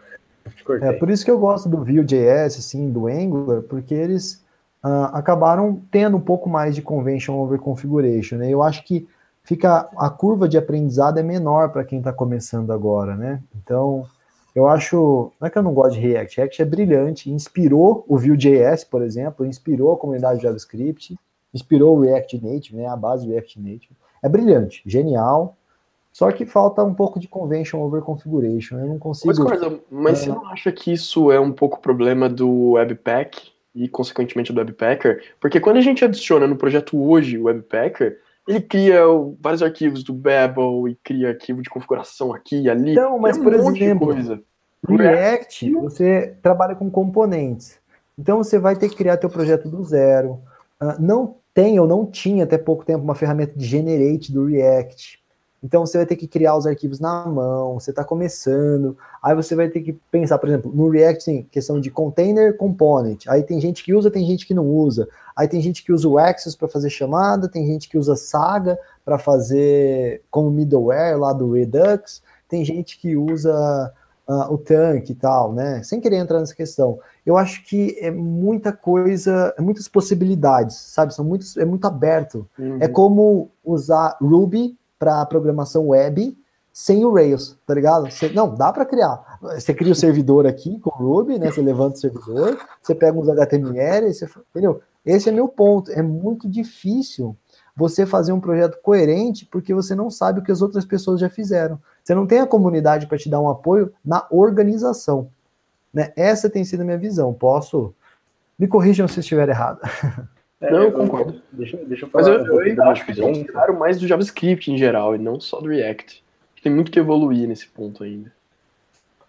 É por isso que eu gosto do Vue.js, assim, do Angular, porque eles uh, acabaram tendo um pouco mais de Convention Over Configuration, né? Eu acho que fica a curva de aprendizado é menor para quem está começando agora, né? Então, eu acho, não é que eu não gosto de React, React é brilhante, inspirou o Vue.js, por exemplo, inspirou a comunidade JavaScript, inspirou o React Native, né, a base do React Native. É brilhante, genial, só que falta um pouco de convention over configuration. Eu não consigo. Mas, mas é... você não acha que isso é um pouco problema do Webpack e, consequentemente, do Webpacker? Porque quando a gente adiciona no projeto hoje o Webpacker, ele cria vários arquivos do Babel e cria arquivo de configuração aqui e ali. Então, mas, um por exemplo, no React, você trabalha com componentes. Então, você vai ter que criar teu projeto do zero. Uh, não tem ou não tinha até pouco tempo uma ferramenta de generate do React. Então você vai ter que criar os arquivos na mão, você está começando, aí você vai ter que pensar, por exemplo, no React tem questão de container component, aí tem gente que usa, tem gente que não usa, aí tem gente que usa o Access para fazer chamada, tem gente que usa Saga para fazer como middleware lá do Redux, tem gente que usa uh, o Tank e tal, né? Sem querer entrar nessa questão. Eu acho que é muita coisa, é muitas possibilidades, sabe? São muitos, é muito aberto. Uhum. É como usar Ruby para programação web sem o Rails, tá ligado? Você, não, dá para criar. Você cria o servidor aqui com o Ruby, né? Você levanta o servidor, você pega uns HTML, você, entendeu? Esse é meu ponto. É muito difícil você fazer um projeto coerente porque você não sabe o que as outras pessoas já fizeram. Você não tem a comunidade para te dar um apoio na organização. Né? Essa tem sido a minha visão. Posso. Me corrijam se estiver errado. É, não, eu concordo. Deixa, deixa eu falar. Mas eu, um eu acho que eles tiraram mais do JavaScript em geral, e não só do React. Tem muito que evoluir nesse ponto ainda.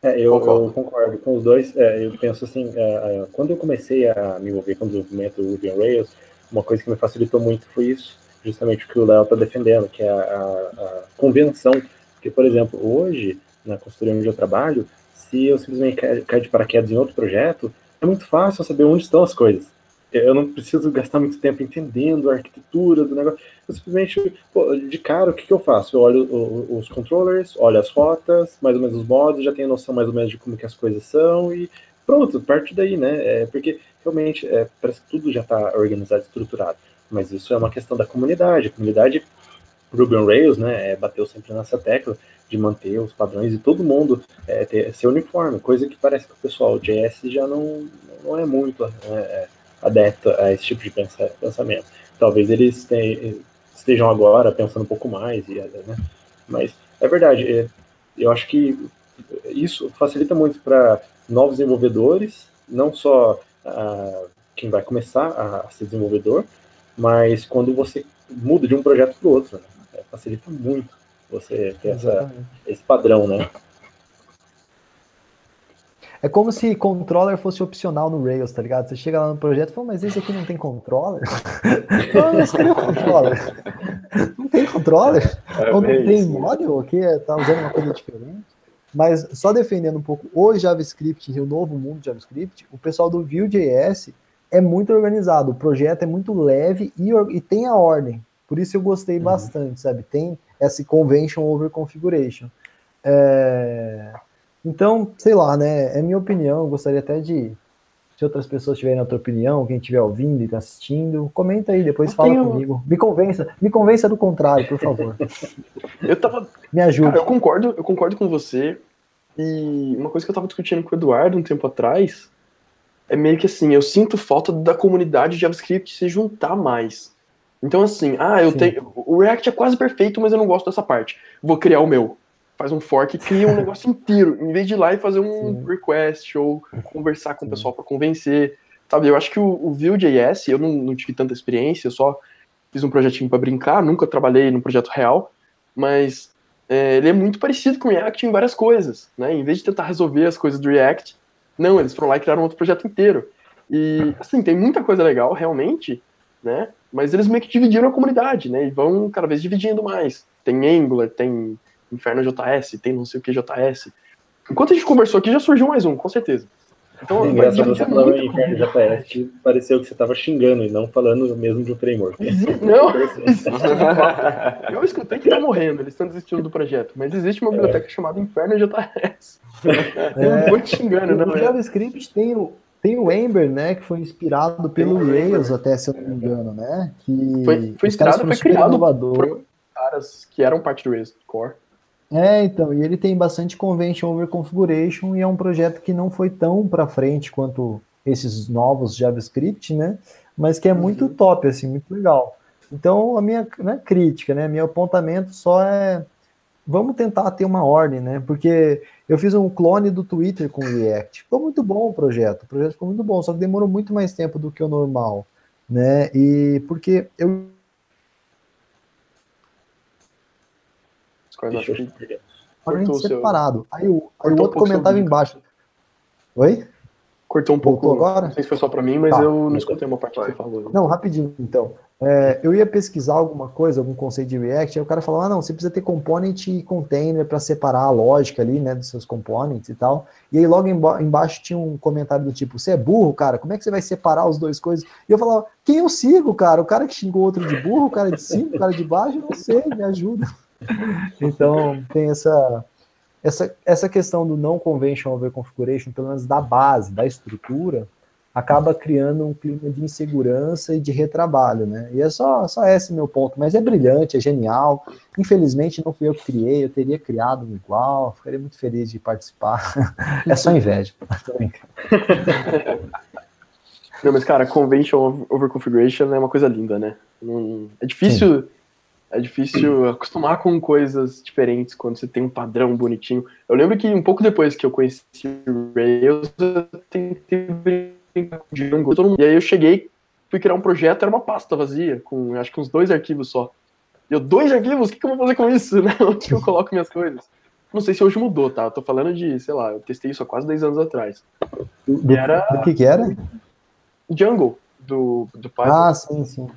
É, eu concordo, eu concordo com os dois. É, eu penso assim, é, é, quando eu comecei a me envolver com o desenvolvimento do Ruby on Rails, uma coisa que me facilitou muito foi isso, justamente o que o Léo está defendendo, que é a, a, a, convenção. Porque, por exemplo, hoje, na consultoria onde eu trabalho, se eu simplesmente cair de paraquedas em outro projeto, é muito fácil saber onde estão as coisas. Eu não preciso gastar muito tempo entendendo a arquitetura do negócio. Eu simplesmente, pô, de cara, o que, que eu faço? Eu olho os controllers, olho as rotas, mais ou menos os modos, já tenho noção mais ou menos de como que as coisas são e pronto, parte daí, né? É, porque realmente é, parece que tudo já está organizado, estruturado. Mas isso é uma questão da comunidade. A comunidade Ruby on Rails, né, é, bateu sempre nessa tecla de manter os padrões e todo mundo é, ter, ser uniforme, coisa que parece que o pessoal JS já não, não é muito é, é adepto a esse tipo de pensamento. Talvez eles estejam agora pensando um pouco mais, e, né, mas é verdade, é, eu acho que isso facilita muito para novos desenvolvedores, não só uh, quem vai começar a ser desenvolvedor, mas quando você muda de um projeto para o outro, né? é, facilita muito você ter essa, esse padrão, né? É como se controller fosse opcional no Rails, tá ligado? Você chega lá no projeto e fala, mas esse aqui não tem controller? não, mas cadê o controller? Não tem controller? É Ou não tem isso, model aqui? Tá usando uma coisa diferente? Mas só defendendo um pouco o JavaScript e o novo mundo de JavaScript, o pessoal do Vue.js é muito organizado, o projeto é muito leve e, e tem a ordem. Por isso eu gostei uhum. bastante, sabe? Tem esse convention over configuration. É... Então, sei lá, né? É minha opinião. Eu gostaria até de. Se outras pessoas tiverem outra opinião, quem estiver ouvindo e tá assistindo, comenta aí, depois eu fala tenho... comigo. Me convença, me convença do contrário, por favor. eu tava. Me ajuda. Cara, eu concordo, eu concordo com você. E uma coisa que eu tava discutindo com o Eduardo um tempo atrás é meio que assim, eu sinto falta da comunidade de JavaScript se juntar mais. Então, assim, ah, eu Sim. tenho. O React é quase perfeito, mas eu não gosto dessa parte. Vou criar o meu. Faz um fork e cria um negócio inteiro, em vez de ir lá e fazer um Sim. request ou conversar com o pessoal para convencer. Sabe, eu acho que o, o Vue.js, eu não, não tive tanta experiência, eu só fiz um projetinho para brincar, nunca trabalhei num projeto real, mas é, ele é muito parecido com o React em várias coisas, né? Em vez de tentar resolver as coisas do React, não, eles foram lá e criaram outro projeto inteiro. E, assim, tem muita coisa legal, realmente, né? Mas eles meio que dividiram a comunidade, né? E vão cada vez dividindo mais. Tem Angular, tem Inferno JS, tem não sei o que JS. Enquanto a gente conversou aqui, já surgiu mais um, com certeza. Então, é engraçado você falando em Inferno JS, pareceu que você estava xingando e não falando mesmo de um framework. Não, eu escutei que tá morrendo, eles estão desistindo do projeto, mas existe uma biblioteca é. chamada Inferno JS. Eu não vou te xingando, não. O é. JavaScript tem o, tem o Ember, né, que foi inspirado pelo Rails, até se eu não me engano, né? Que foi, foi inspirado, foi criado por caras que eram parte do Rails Core. É, então, e ele tem bastante convention over configuration e é um projeto que não foi tão para frente quanto esses novos JavaScript, né? Mas que é muito uhum. top, assim, muito legal. Então, a minha né, crítica, né, meu apontamento só é vamos tentar ter uma ordem, né? Porque eu fiz um clone do Twitter com o React. Ficou muito bom o projeto. O projeto ficou muito bom, só que demorou muito mais tempo do que o normal, né? E porque eu Cortou separado. Aí o, aí o outro um comentava embaixo. Oi? Cortou um pouco. Voltou agora? Não sei se foi só para mim, mas tá. eu não escutei uma parte que você falou. Não, rapidinho, então. É, eu ia pesquisar alguma coisa, algum conceito de React, aí o cara falou, ah, não, você precisa ter component e container para separar a lógica ali, né, dos seus components e tal. E aí logo embaixo tinha um comentário do tipo, você é burro, cara, como é que você vai separar as duas coisas? E eu falava, quem eu sigo, cara? O cara que xingou outro de burro, o cara de cima, o cara de baixo, eu não sei, me ajuda. então, tem essa, essa, essa questão do não convention over configuration, pelo menos da base, da estrutura, acaba criando um clima de insegurança e de retrabalho, né? E é só, só esse meu ponto, mas é brilhante, é genial. Infelizmente não fui eu que criei, eu teria criado um igual, ficaria muito feliz de participar. é só inveja. Não, mas cara, convention over configuration é uma coisa linda, né? É difícil, Sim. É difícil acostumar com coisas diferentes quando você tem um padrão bonitinho. Eu lembro que um pouco depois que eu conheci o Rails, eu tentei Django, todo mundo. E aí eu cheguei, fui criar um projeto, era uma pasta vazia, com acho que uns dois arquivos só. E eu, dois arquivos? O que, que eu vou fazer com isso? Né? Onde que eu coloco minhas coisas? Não sei se hoje mudou, tá? Eu tô falando de, sei lá, eu testei isso há quase 10 anos atrás. Do, era... do que que era? Django, do, do Python. Ah, sim, sim.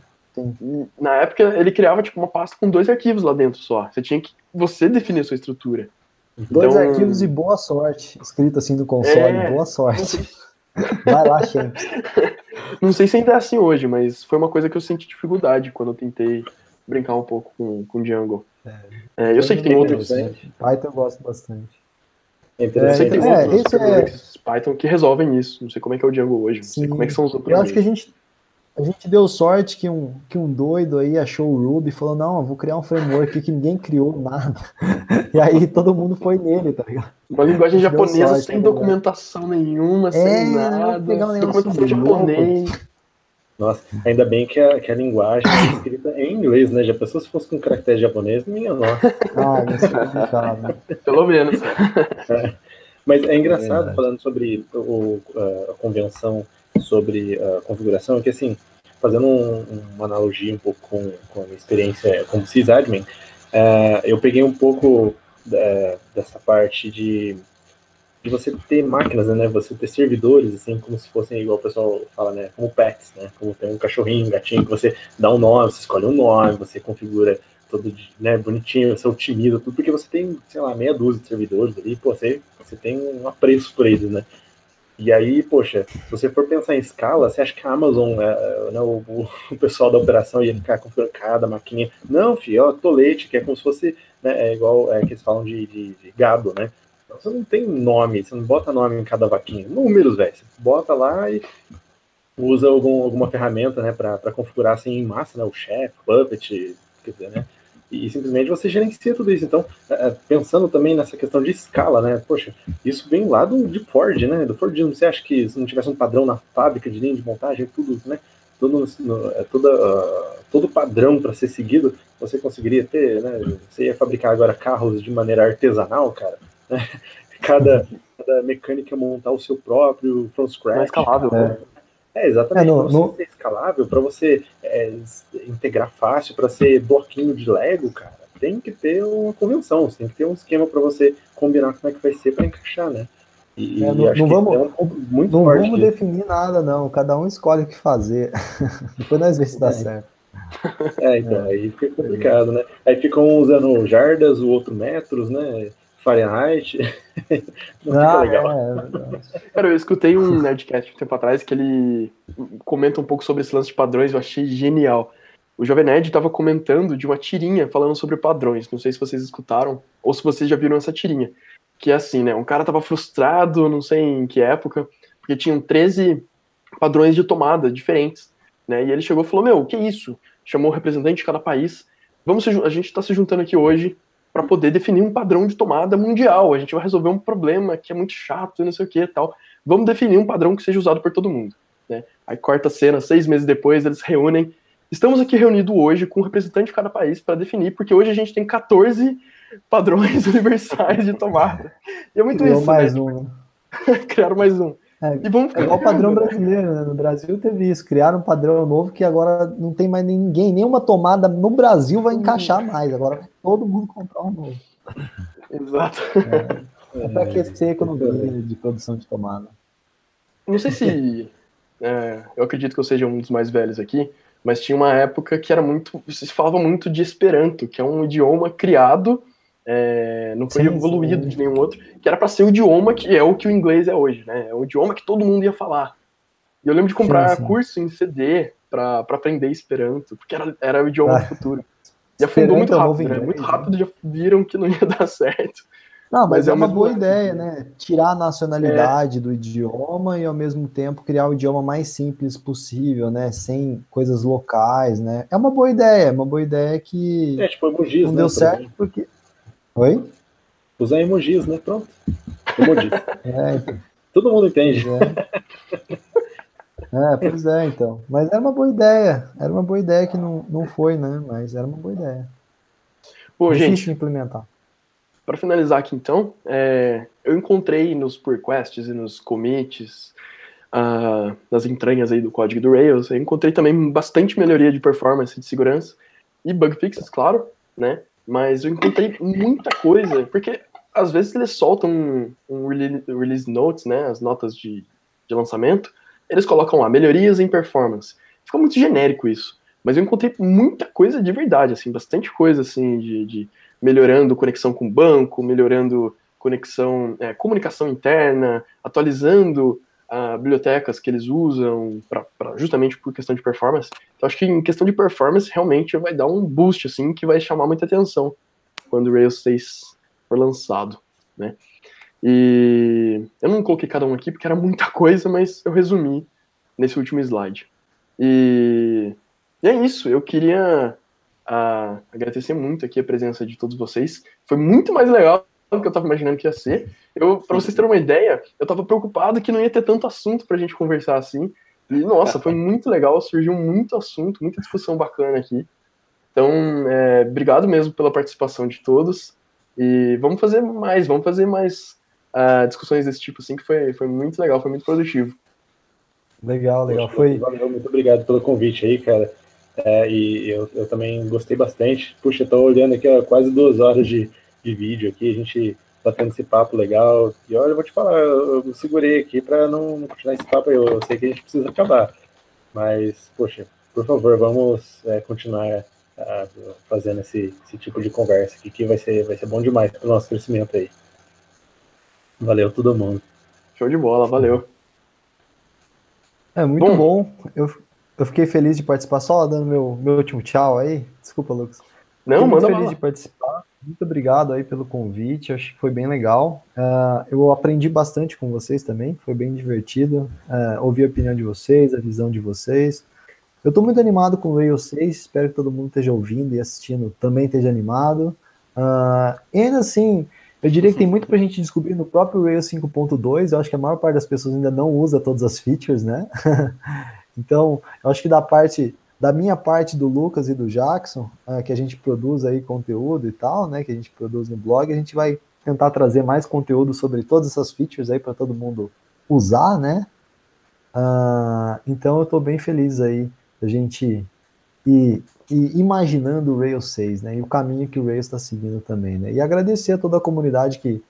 Na época, ele criava, tipo, uma pasta com dois arquivos lá dentro só. Você tinha que, você definir a sua estrutura. Dois então, arquivos e boa sorte, escrito assim no console, é... boa sorte. Vai lá, Champs. Não sei se ainda é assim hoje, mas foi uma coisa que eu senti dificuldade quando eu tentei brincar um pouco com, com Django. É. É, eu, eu sei que tem outros. Python eu gosto bastante. É interessante. É, tem é, outros é... Python que resolvem isso. Não sei como é que é o Django hoje. Não sei como é que são os outros. Eu acho que a gente, a gente deu sorte que um, que um doido aí achou o Ruby e falou: Não, eu vou criar um framework que ninguém criou nada. e aí todo mundo foi nele, tá ligado? Uma linguagem japonesa sorte, sem tá documentação nenhuma, é, sem nada. Documentação japonês. Nossa, ainda bem que a, que a linguagem é escrita em inglês, né? Já pensou se fosse com caractere japonês? Minha nossa. Ah, isso é complicado. Né? Pelo menos. É. Mas é engraçado, é falando sobre o, a convenção sobre a configuração, que assim, fazendo um, uma analogia um pouco com, com a minha experiência como sysadmin, uh, eu peguei um pouco da, dessa parte de, de você ter máquinas, né, você ter servidores, assim, como se fossem, igual o pessoal fala, né, como pets, né, como tem um cachorrinho, um gatinho, que você dá um nome, você escolhe um nome, você configura todo, né, bonitinho, você otimiza tudo, porque você tem, sei lá, meia dúzia de servidores ali, pô, você, você tem um apreço por eles, né, e aí, poxa, se você for pensar em escala, você acha que a Amazon, é, né, o, o, pessoal da operação ia ficar configurando cada maquininha? Não, filho, ó, tolete, que é como se fosse, né, é igual é, que eles falam de, de, de gado, né? Então, você não tem nome, você não bota nome em cada vaquinha. Números, velho. Você bota lá e usa algum, alguma ferramenta, né, para configurar assim em massa, né, o Chef, Puppet, quer dizer, né? E simplesmente você gerencia tudo isso. Então, é, é, pensando também nessa questão de escala, né? Poxa, isso vem lá do de Ford, né? Do Fordismo. Você acha que se não tivesse um padrão na fábrica de linha de montagem, tudo, né? Todo, no, é, toda, uh, todo padrão para ser seguido, você conseguiria ter, né? Você ia fabricar agora carros de maneira artesanal, cara. Né? Cada, cada mecânica montar o seu próprio from scratch. É escalável, né? É, exatamente. É, no, para você ser escalável, para você é, integrar fácil, para ser bloquinho de Lego, cara, tem que ter uma convenção, tem que ter um esquema para você combinar como é que vai ser para encaixar, né? E, é, não, não vamos, é um não vamos definir nada, não. Cada um escolhe o que fazer. Depois nós vemos se dá é. certo. É, então, aí fica complicado, né? Aí ficam usando jardas, o outro metros, né? Fahrenheit. Não ah, legal. É, Cara, eu escutei um Nerdcast um tempo atrás que ele comenta um pouco sobre esse lance de padrões, eu achei genial. O Jovem Nerd estava comentando de uma tirinha falando sobre padrões. Não sei se vocês escutaram ou se vocês já viram essa tirinha. Que é assim, né? Um cara estava frustrado, não sei em que época, porque tinham 13 padrões de tomada diferentes. Né? E ele chegou e falou: Meu, o que é isso? Chamou o representante de cada país. Vamos a gente está se juntando aqui hoje para poder definir um padrão de tomada mundial. A gente vai resolver um problema que é muito chato e não sei o que tal. Vamos definir um padrão que seja usado por todo mundo. Né? Aí corta a cena, seis meses depois, eles reúnem. Estamos aqui reunidos hoje com um representante de cada país para definir, porque hoje a gente tem 14 padrões universais de tomada. E é muito Criou isso. mais né? um. Criaram mais um. É, e vamos é igual o padrão brasileiro, né? No Brasil teve isso, criaram um padrão novo que agora não tem mais ninguém, nenhuma tomada no Brasil vai encaixar mais. Agora vai todo mundo comprar um novo. Exato. É, é para aquecer a economia de produção de tomada. Não sei se. É, eu acredito que eu seja um dos mais velhos aqui, mas tinha uma época que era muito. Se falava muito de Esperanto, que é um idioma criado é, não foi sim, evoluído sim. de nenhum outro, que era para ser o idioma que é o que o inglês é hoje, né? É o idioma que todo mundo ia falar. E eu lembro de comprar sim, curso em CD para aprender Esperanto, porque era, era o idioma ah, do futuro. E afundou muito é rápido, né? Muito rápido já viram que não ia dar certo. Não, mas, mas é, é uma boa ideia, né? Tirar a nacionalidade é. do idioma e ao mesmo tempo criar o idioma mais simples possível, né? Sem coisas locais, né? É uma boa ideia, é uma boa ideia que é, tipo, emojis, não né, deu certo porque Oi? Usar emojis, né? Pronto. Emojis. É, então. Todo mundo entende. É. é. pois é, então. Mas era uma boa ideia. Era uma boa ideia que não, não foi, né? Mas era uma boa ideia. Pô, Difícil gente, implementar. Para finalizar aqui, então, é, eu encontrei nos pull requests e nos commits, uh, nas entranhas aí do código do Rails, eu encontrei também bastante melhoria de performance, de segurança e bug fixes, claro, né? Mas eu encontrei muita coisa, porque às vezes eles soltam um, um release, notes, né, as notas de, de lançamento, eles colocam lá, melhorias em performance. Fica muito genérico isso. Mas eu encontrei muita coisa de verdade, assim, bastante coisa, assim, de, de melhorando conexão com o banco, melhorando conexão, é, comunicação interna, atualizando uh, bibliotecas que eles usam pra, pra, justamente por questão de performance. Então acho que em questão de performance realmente vai dar um boost assim que vai chamar muita atenção quando o Rails 6 for lançado, né? E eu não coloquei cada um aqui porque era muita coisa, mas eu resumi nesse último slide. E, e é isso, eu queria uh, agradecer muito aqui a presença de todos vocês. Foi muito mais legal que eu estava imaginando que ia ser. Eu, para vocês terem uma ideia, eu estava preocupado que não ia ter tanto assunto para a gente conversar assim. E, nossa, foi muito legal, surgiu muito assunto, muita discussão bacana aqui. Então, é, obrigado mesmo pela participação de todos. E vamos fazer mais, vamos fazer mais uh, discussões desse tipo, assim, que foi, foi muito legal, foi muito produtivo. Legal, legal. Foi... Valeu, muito obrigado pelo convite aí, cara. É, e eu, eu também gostei bastante. Puxa, eu tô olhando aqui ó, quase duas horas de, de vídeo aqui, a gente tá tendo esse papo legal. E olha, eu vou te falar, eu, eu segurei aqui para não, não continuar esse papo aí. Eu sei que a gente precisa acabar. Mas, poxa, por favor, vamos é, continuar fazendo esse, esse, tipo de conversa aqui, que vai ser, vai ser bom demais para o nosso crescimento aí. Valeu todo mundo. Show de bola, valeu. É muito bom. bom. Eu, eu fiquei feliz de participar, só dando meu, meu último tchau aí. Desculpa, Lucas. Não, fiquei muito feliz de participar. Muito obrigado aí pelo convite, acho que foi bem legal. Uh, eu aprendi bastante com vocês também, foi bem divertido. Uh, ouvir a opinião de vocês, a visão de vocês. Eu estou muito animado com o Rails 6, espero que todo mundo esteja ouvindo e assistindo também esteja animado. Uh, e ainda assim, eu diria que tem muito para a gente descobrir no próprio Rails 5.2. Eu acho que a maior parte das pessoas ainda não usa todas as features, né? então, eu acho que da parte, da minha parte do Lucas e do Jackson, uh, que a gente produz aí conteúdo e tal, né? Que a gente produz no blog, a gente vai tentar trazer mais conteúdo sobre todas essas features aí para todo mundo usar, né? Uh, então eu estou bem feliz aí a gente ir, imaginando o Rails 6, né? E o caminho que o Rails está seguindo também, né? E agradecer a toda a comunidade que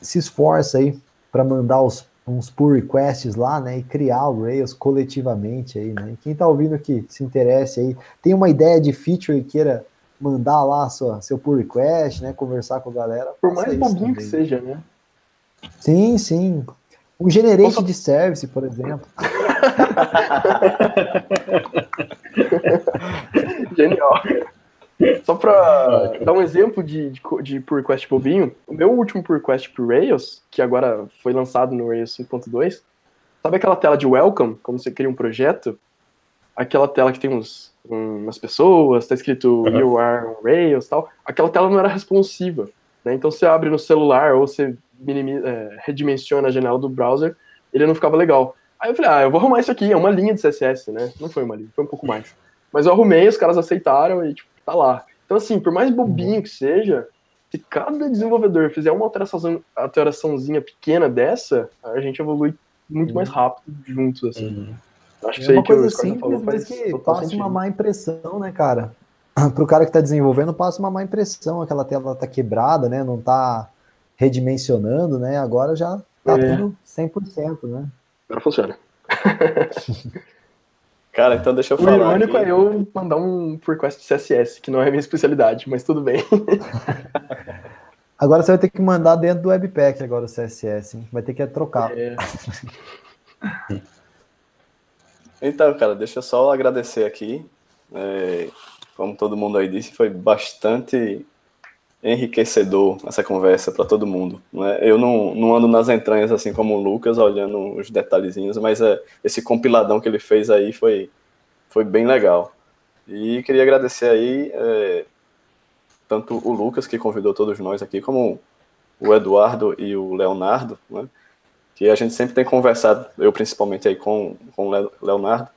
se esforça aí para mandar os, uns pull requests lá, né? E criar o Rails coletivamente aí, né? E quem está ouvindo que se interesse aí, tem uma ideia de feature e queira mandar lá sua, seu pull request, né? Conversar com a galera. Por mais bobinho que seja, né? Sim, sim. Um generate de service, por exemplo. Genial. Só para dar um exemplo de, de, de pull request bobinho, o meu último pull request pro Rails, que agora foi lançado no Rails 5.2, sabe aquela tela de welcome, como você cria um projeto? Aquela tela que tem uns, umas pessoas, tá escrito uhum. you are on Rails tal. Aquela tela não era responsiva. Né? Então você abre no celular ou você minimiza, é, redimensiona a janela do browser, ele não ficava legal. Aí eu falei, ah, eu vou arrumar isso aqui, é uma linha de CSS, né? Não foi uma linha, foi um pouco mais. Mas eu arrumei, os caras aceitaram e, tipo, tá lá. Então, assim, por mais bobinho que seja, se cada desenvolvedor fizer uma alteração, alteraçãozinha pequena dessa, a gente evolui muito mais rápido juntos, assim. Uhum. Acho que é uma coisa simples, mas que passa sentido. uma má impressão, né, cara? Pro cara que tá desenvolvendo, passa uma má impressão, aquela tela tá quebrada, né? Não tá redimensionando, né? Agora já tá é. tudo 100%, né? Agora funciona. Cara, então deixa eu falar. O irônico aqui. é eu mandar um request de CSS, que não é minha especialidade, mas tudo bem. agora você vai ter que mandar dentro do Webpack agora o CSS, hein? vai ter que trocar. É. então, cara, deixa eu só agradecer aqui. É, como todo mundo aí disse, foi bastante enriquecedor essa conversa para todo mundo. Né? Eu não, não ando nas entranhas assim como o Lucas, olhando os detalhezinhos, mas é, esse compiladão que ele fez aí foi, foi bem legal. E queria agradecer aí é, tanto o Lucas, que convidou todos nós aqui, como o Eduardo e o Leonardo, né? que a gente sempre tem conversado, eu principalmente aí com, com o Leonardo,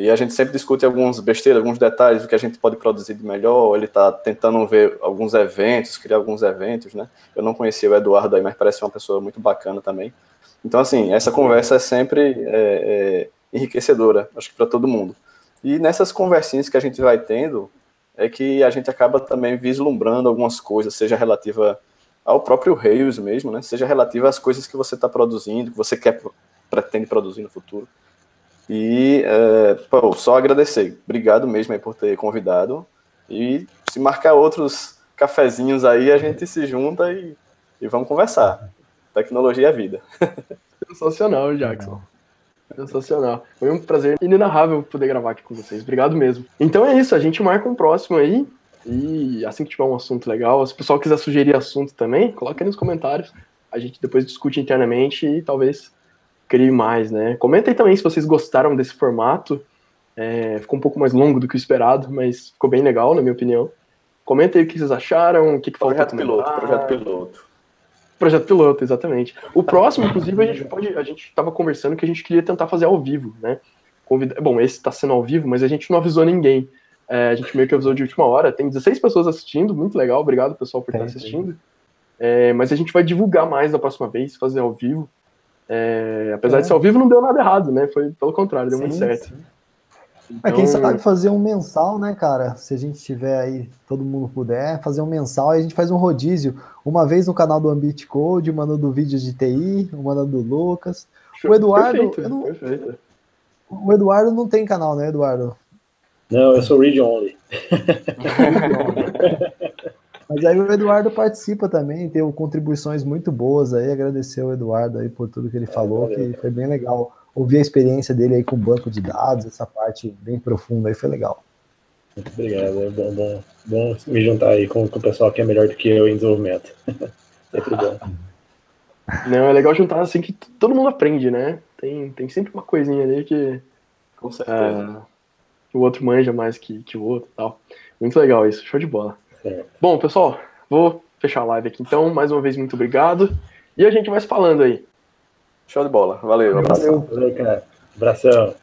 e a gente sempre discute alguns besteiras, alguns detalhes, o que a gente pode produzir de melhor. Ele está tentando ver alguns eventos, criar alguns eventos, né? Eu não conhecia o Eduardo aí, mas parece uma pessoa muito bacana também. Então, assim, essa conversa é sempre é, é, enriquecedora, acho que para todo mundo. E nessas conversinhas que a gente vai tendo, é que a gente acaba também vislumbrando algumas coisas, seja relativa ao próprio Rails mesmo, né? Seja relativa às coisas que você está produzindo, que você quer pretende produzir no futuro. E, é, pô, só agradecer. Obrigado mesmo por ter convidado. E se marcar outros cafezinhos aí, a gente se junta e e vamos conversar. Tecnologia é vida. Sensacional, Jackson. Sensacional. Foi um prazer inenarrável poder gravar aqui com vocês. Obrigado mesmo. Então é isso, a gente marca um próximo aí. E assim que tiver um assunto legal, se o pessoal quiser sugerir assunto também, coloca aí nos comentários. A gente depois discute internamente e talvez crie mais, né? Comenta aí também se vocês gostaram desse formato. É, ficou um pouco mais longo do que o esperado, mas ficou bem legal, na minha opinião. Comenta aí o que vocês acharam, o que, que faltou. Projeto piloto, projeto piloto. Projeto piloto, exatamente. O próximo, inclusive, a gente pode. A gente estava conversando que a gente queria tentar fazer ao vivo, né? Convida... Bom, esse está sendo ao vivo, mas a gente não avisou ninguém. É, a gente meio que avisou de última hora. Tem 16 pessoas assistindo, muito legal. Obrigado, pessoal, por estar assistindo. É, mas a gente vai divulgar mais da próxima vez, fazer ao vivo. É, apesar é. de ser ao vivo, não deu nada errado, né? Foi pelo contrário, deu sim, muito certo. Sim. Então... quem sabe fazer um mensal, né, cara? Se a gente tiver aí, todo mundo puder, fazer um mensal, e a gente faz um rodízio. Uma vez no canal do Ambit Code, uma do Vídeos de TI, uma do Lucas. O Eduardo. Perfeito, não... perfeito. O Eduardo não tem canal, né, Eduardo? Não, eu sou read only. Mas aí o Eduardo participa também, tem contribuições muito boas aí. Agradecer o Eduardo aí por tudo que ele é, falou, que foi bem legal ouvir a experiência dele aí com o banco de dados, essa parte bem profunda aí foi legal. Muito obrigado, é bom, bom, bom me juntar aí com, com o pessoal que é melhor do que eu em desenvolvimento. Sempre bom. Não, é legal juntar assim que todo mundo aprende, né? Tem, tem sempre uma coisinha ali que, com certeza. É, o outro manja mais que, que o outro e tal. Muito legal isso, show de bola. É. Bom, pessoal, vou fechar a live aqui então. Mais uma vez, muito obrigado. E a gente vai se falando aí. Show de bola. Valeu. Valeu, Valeu cara. Abração.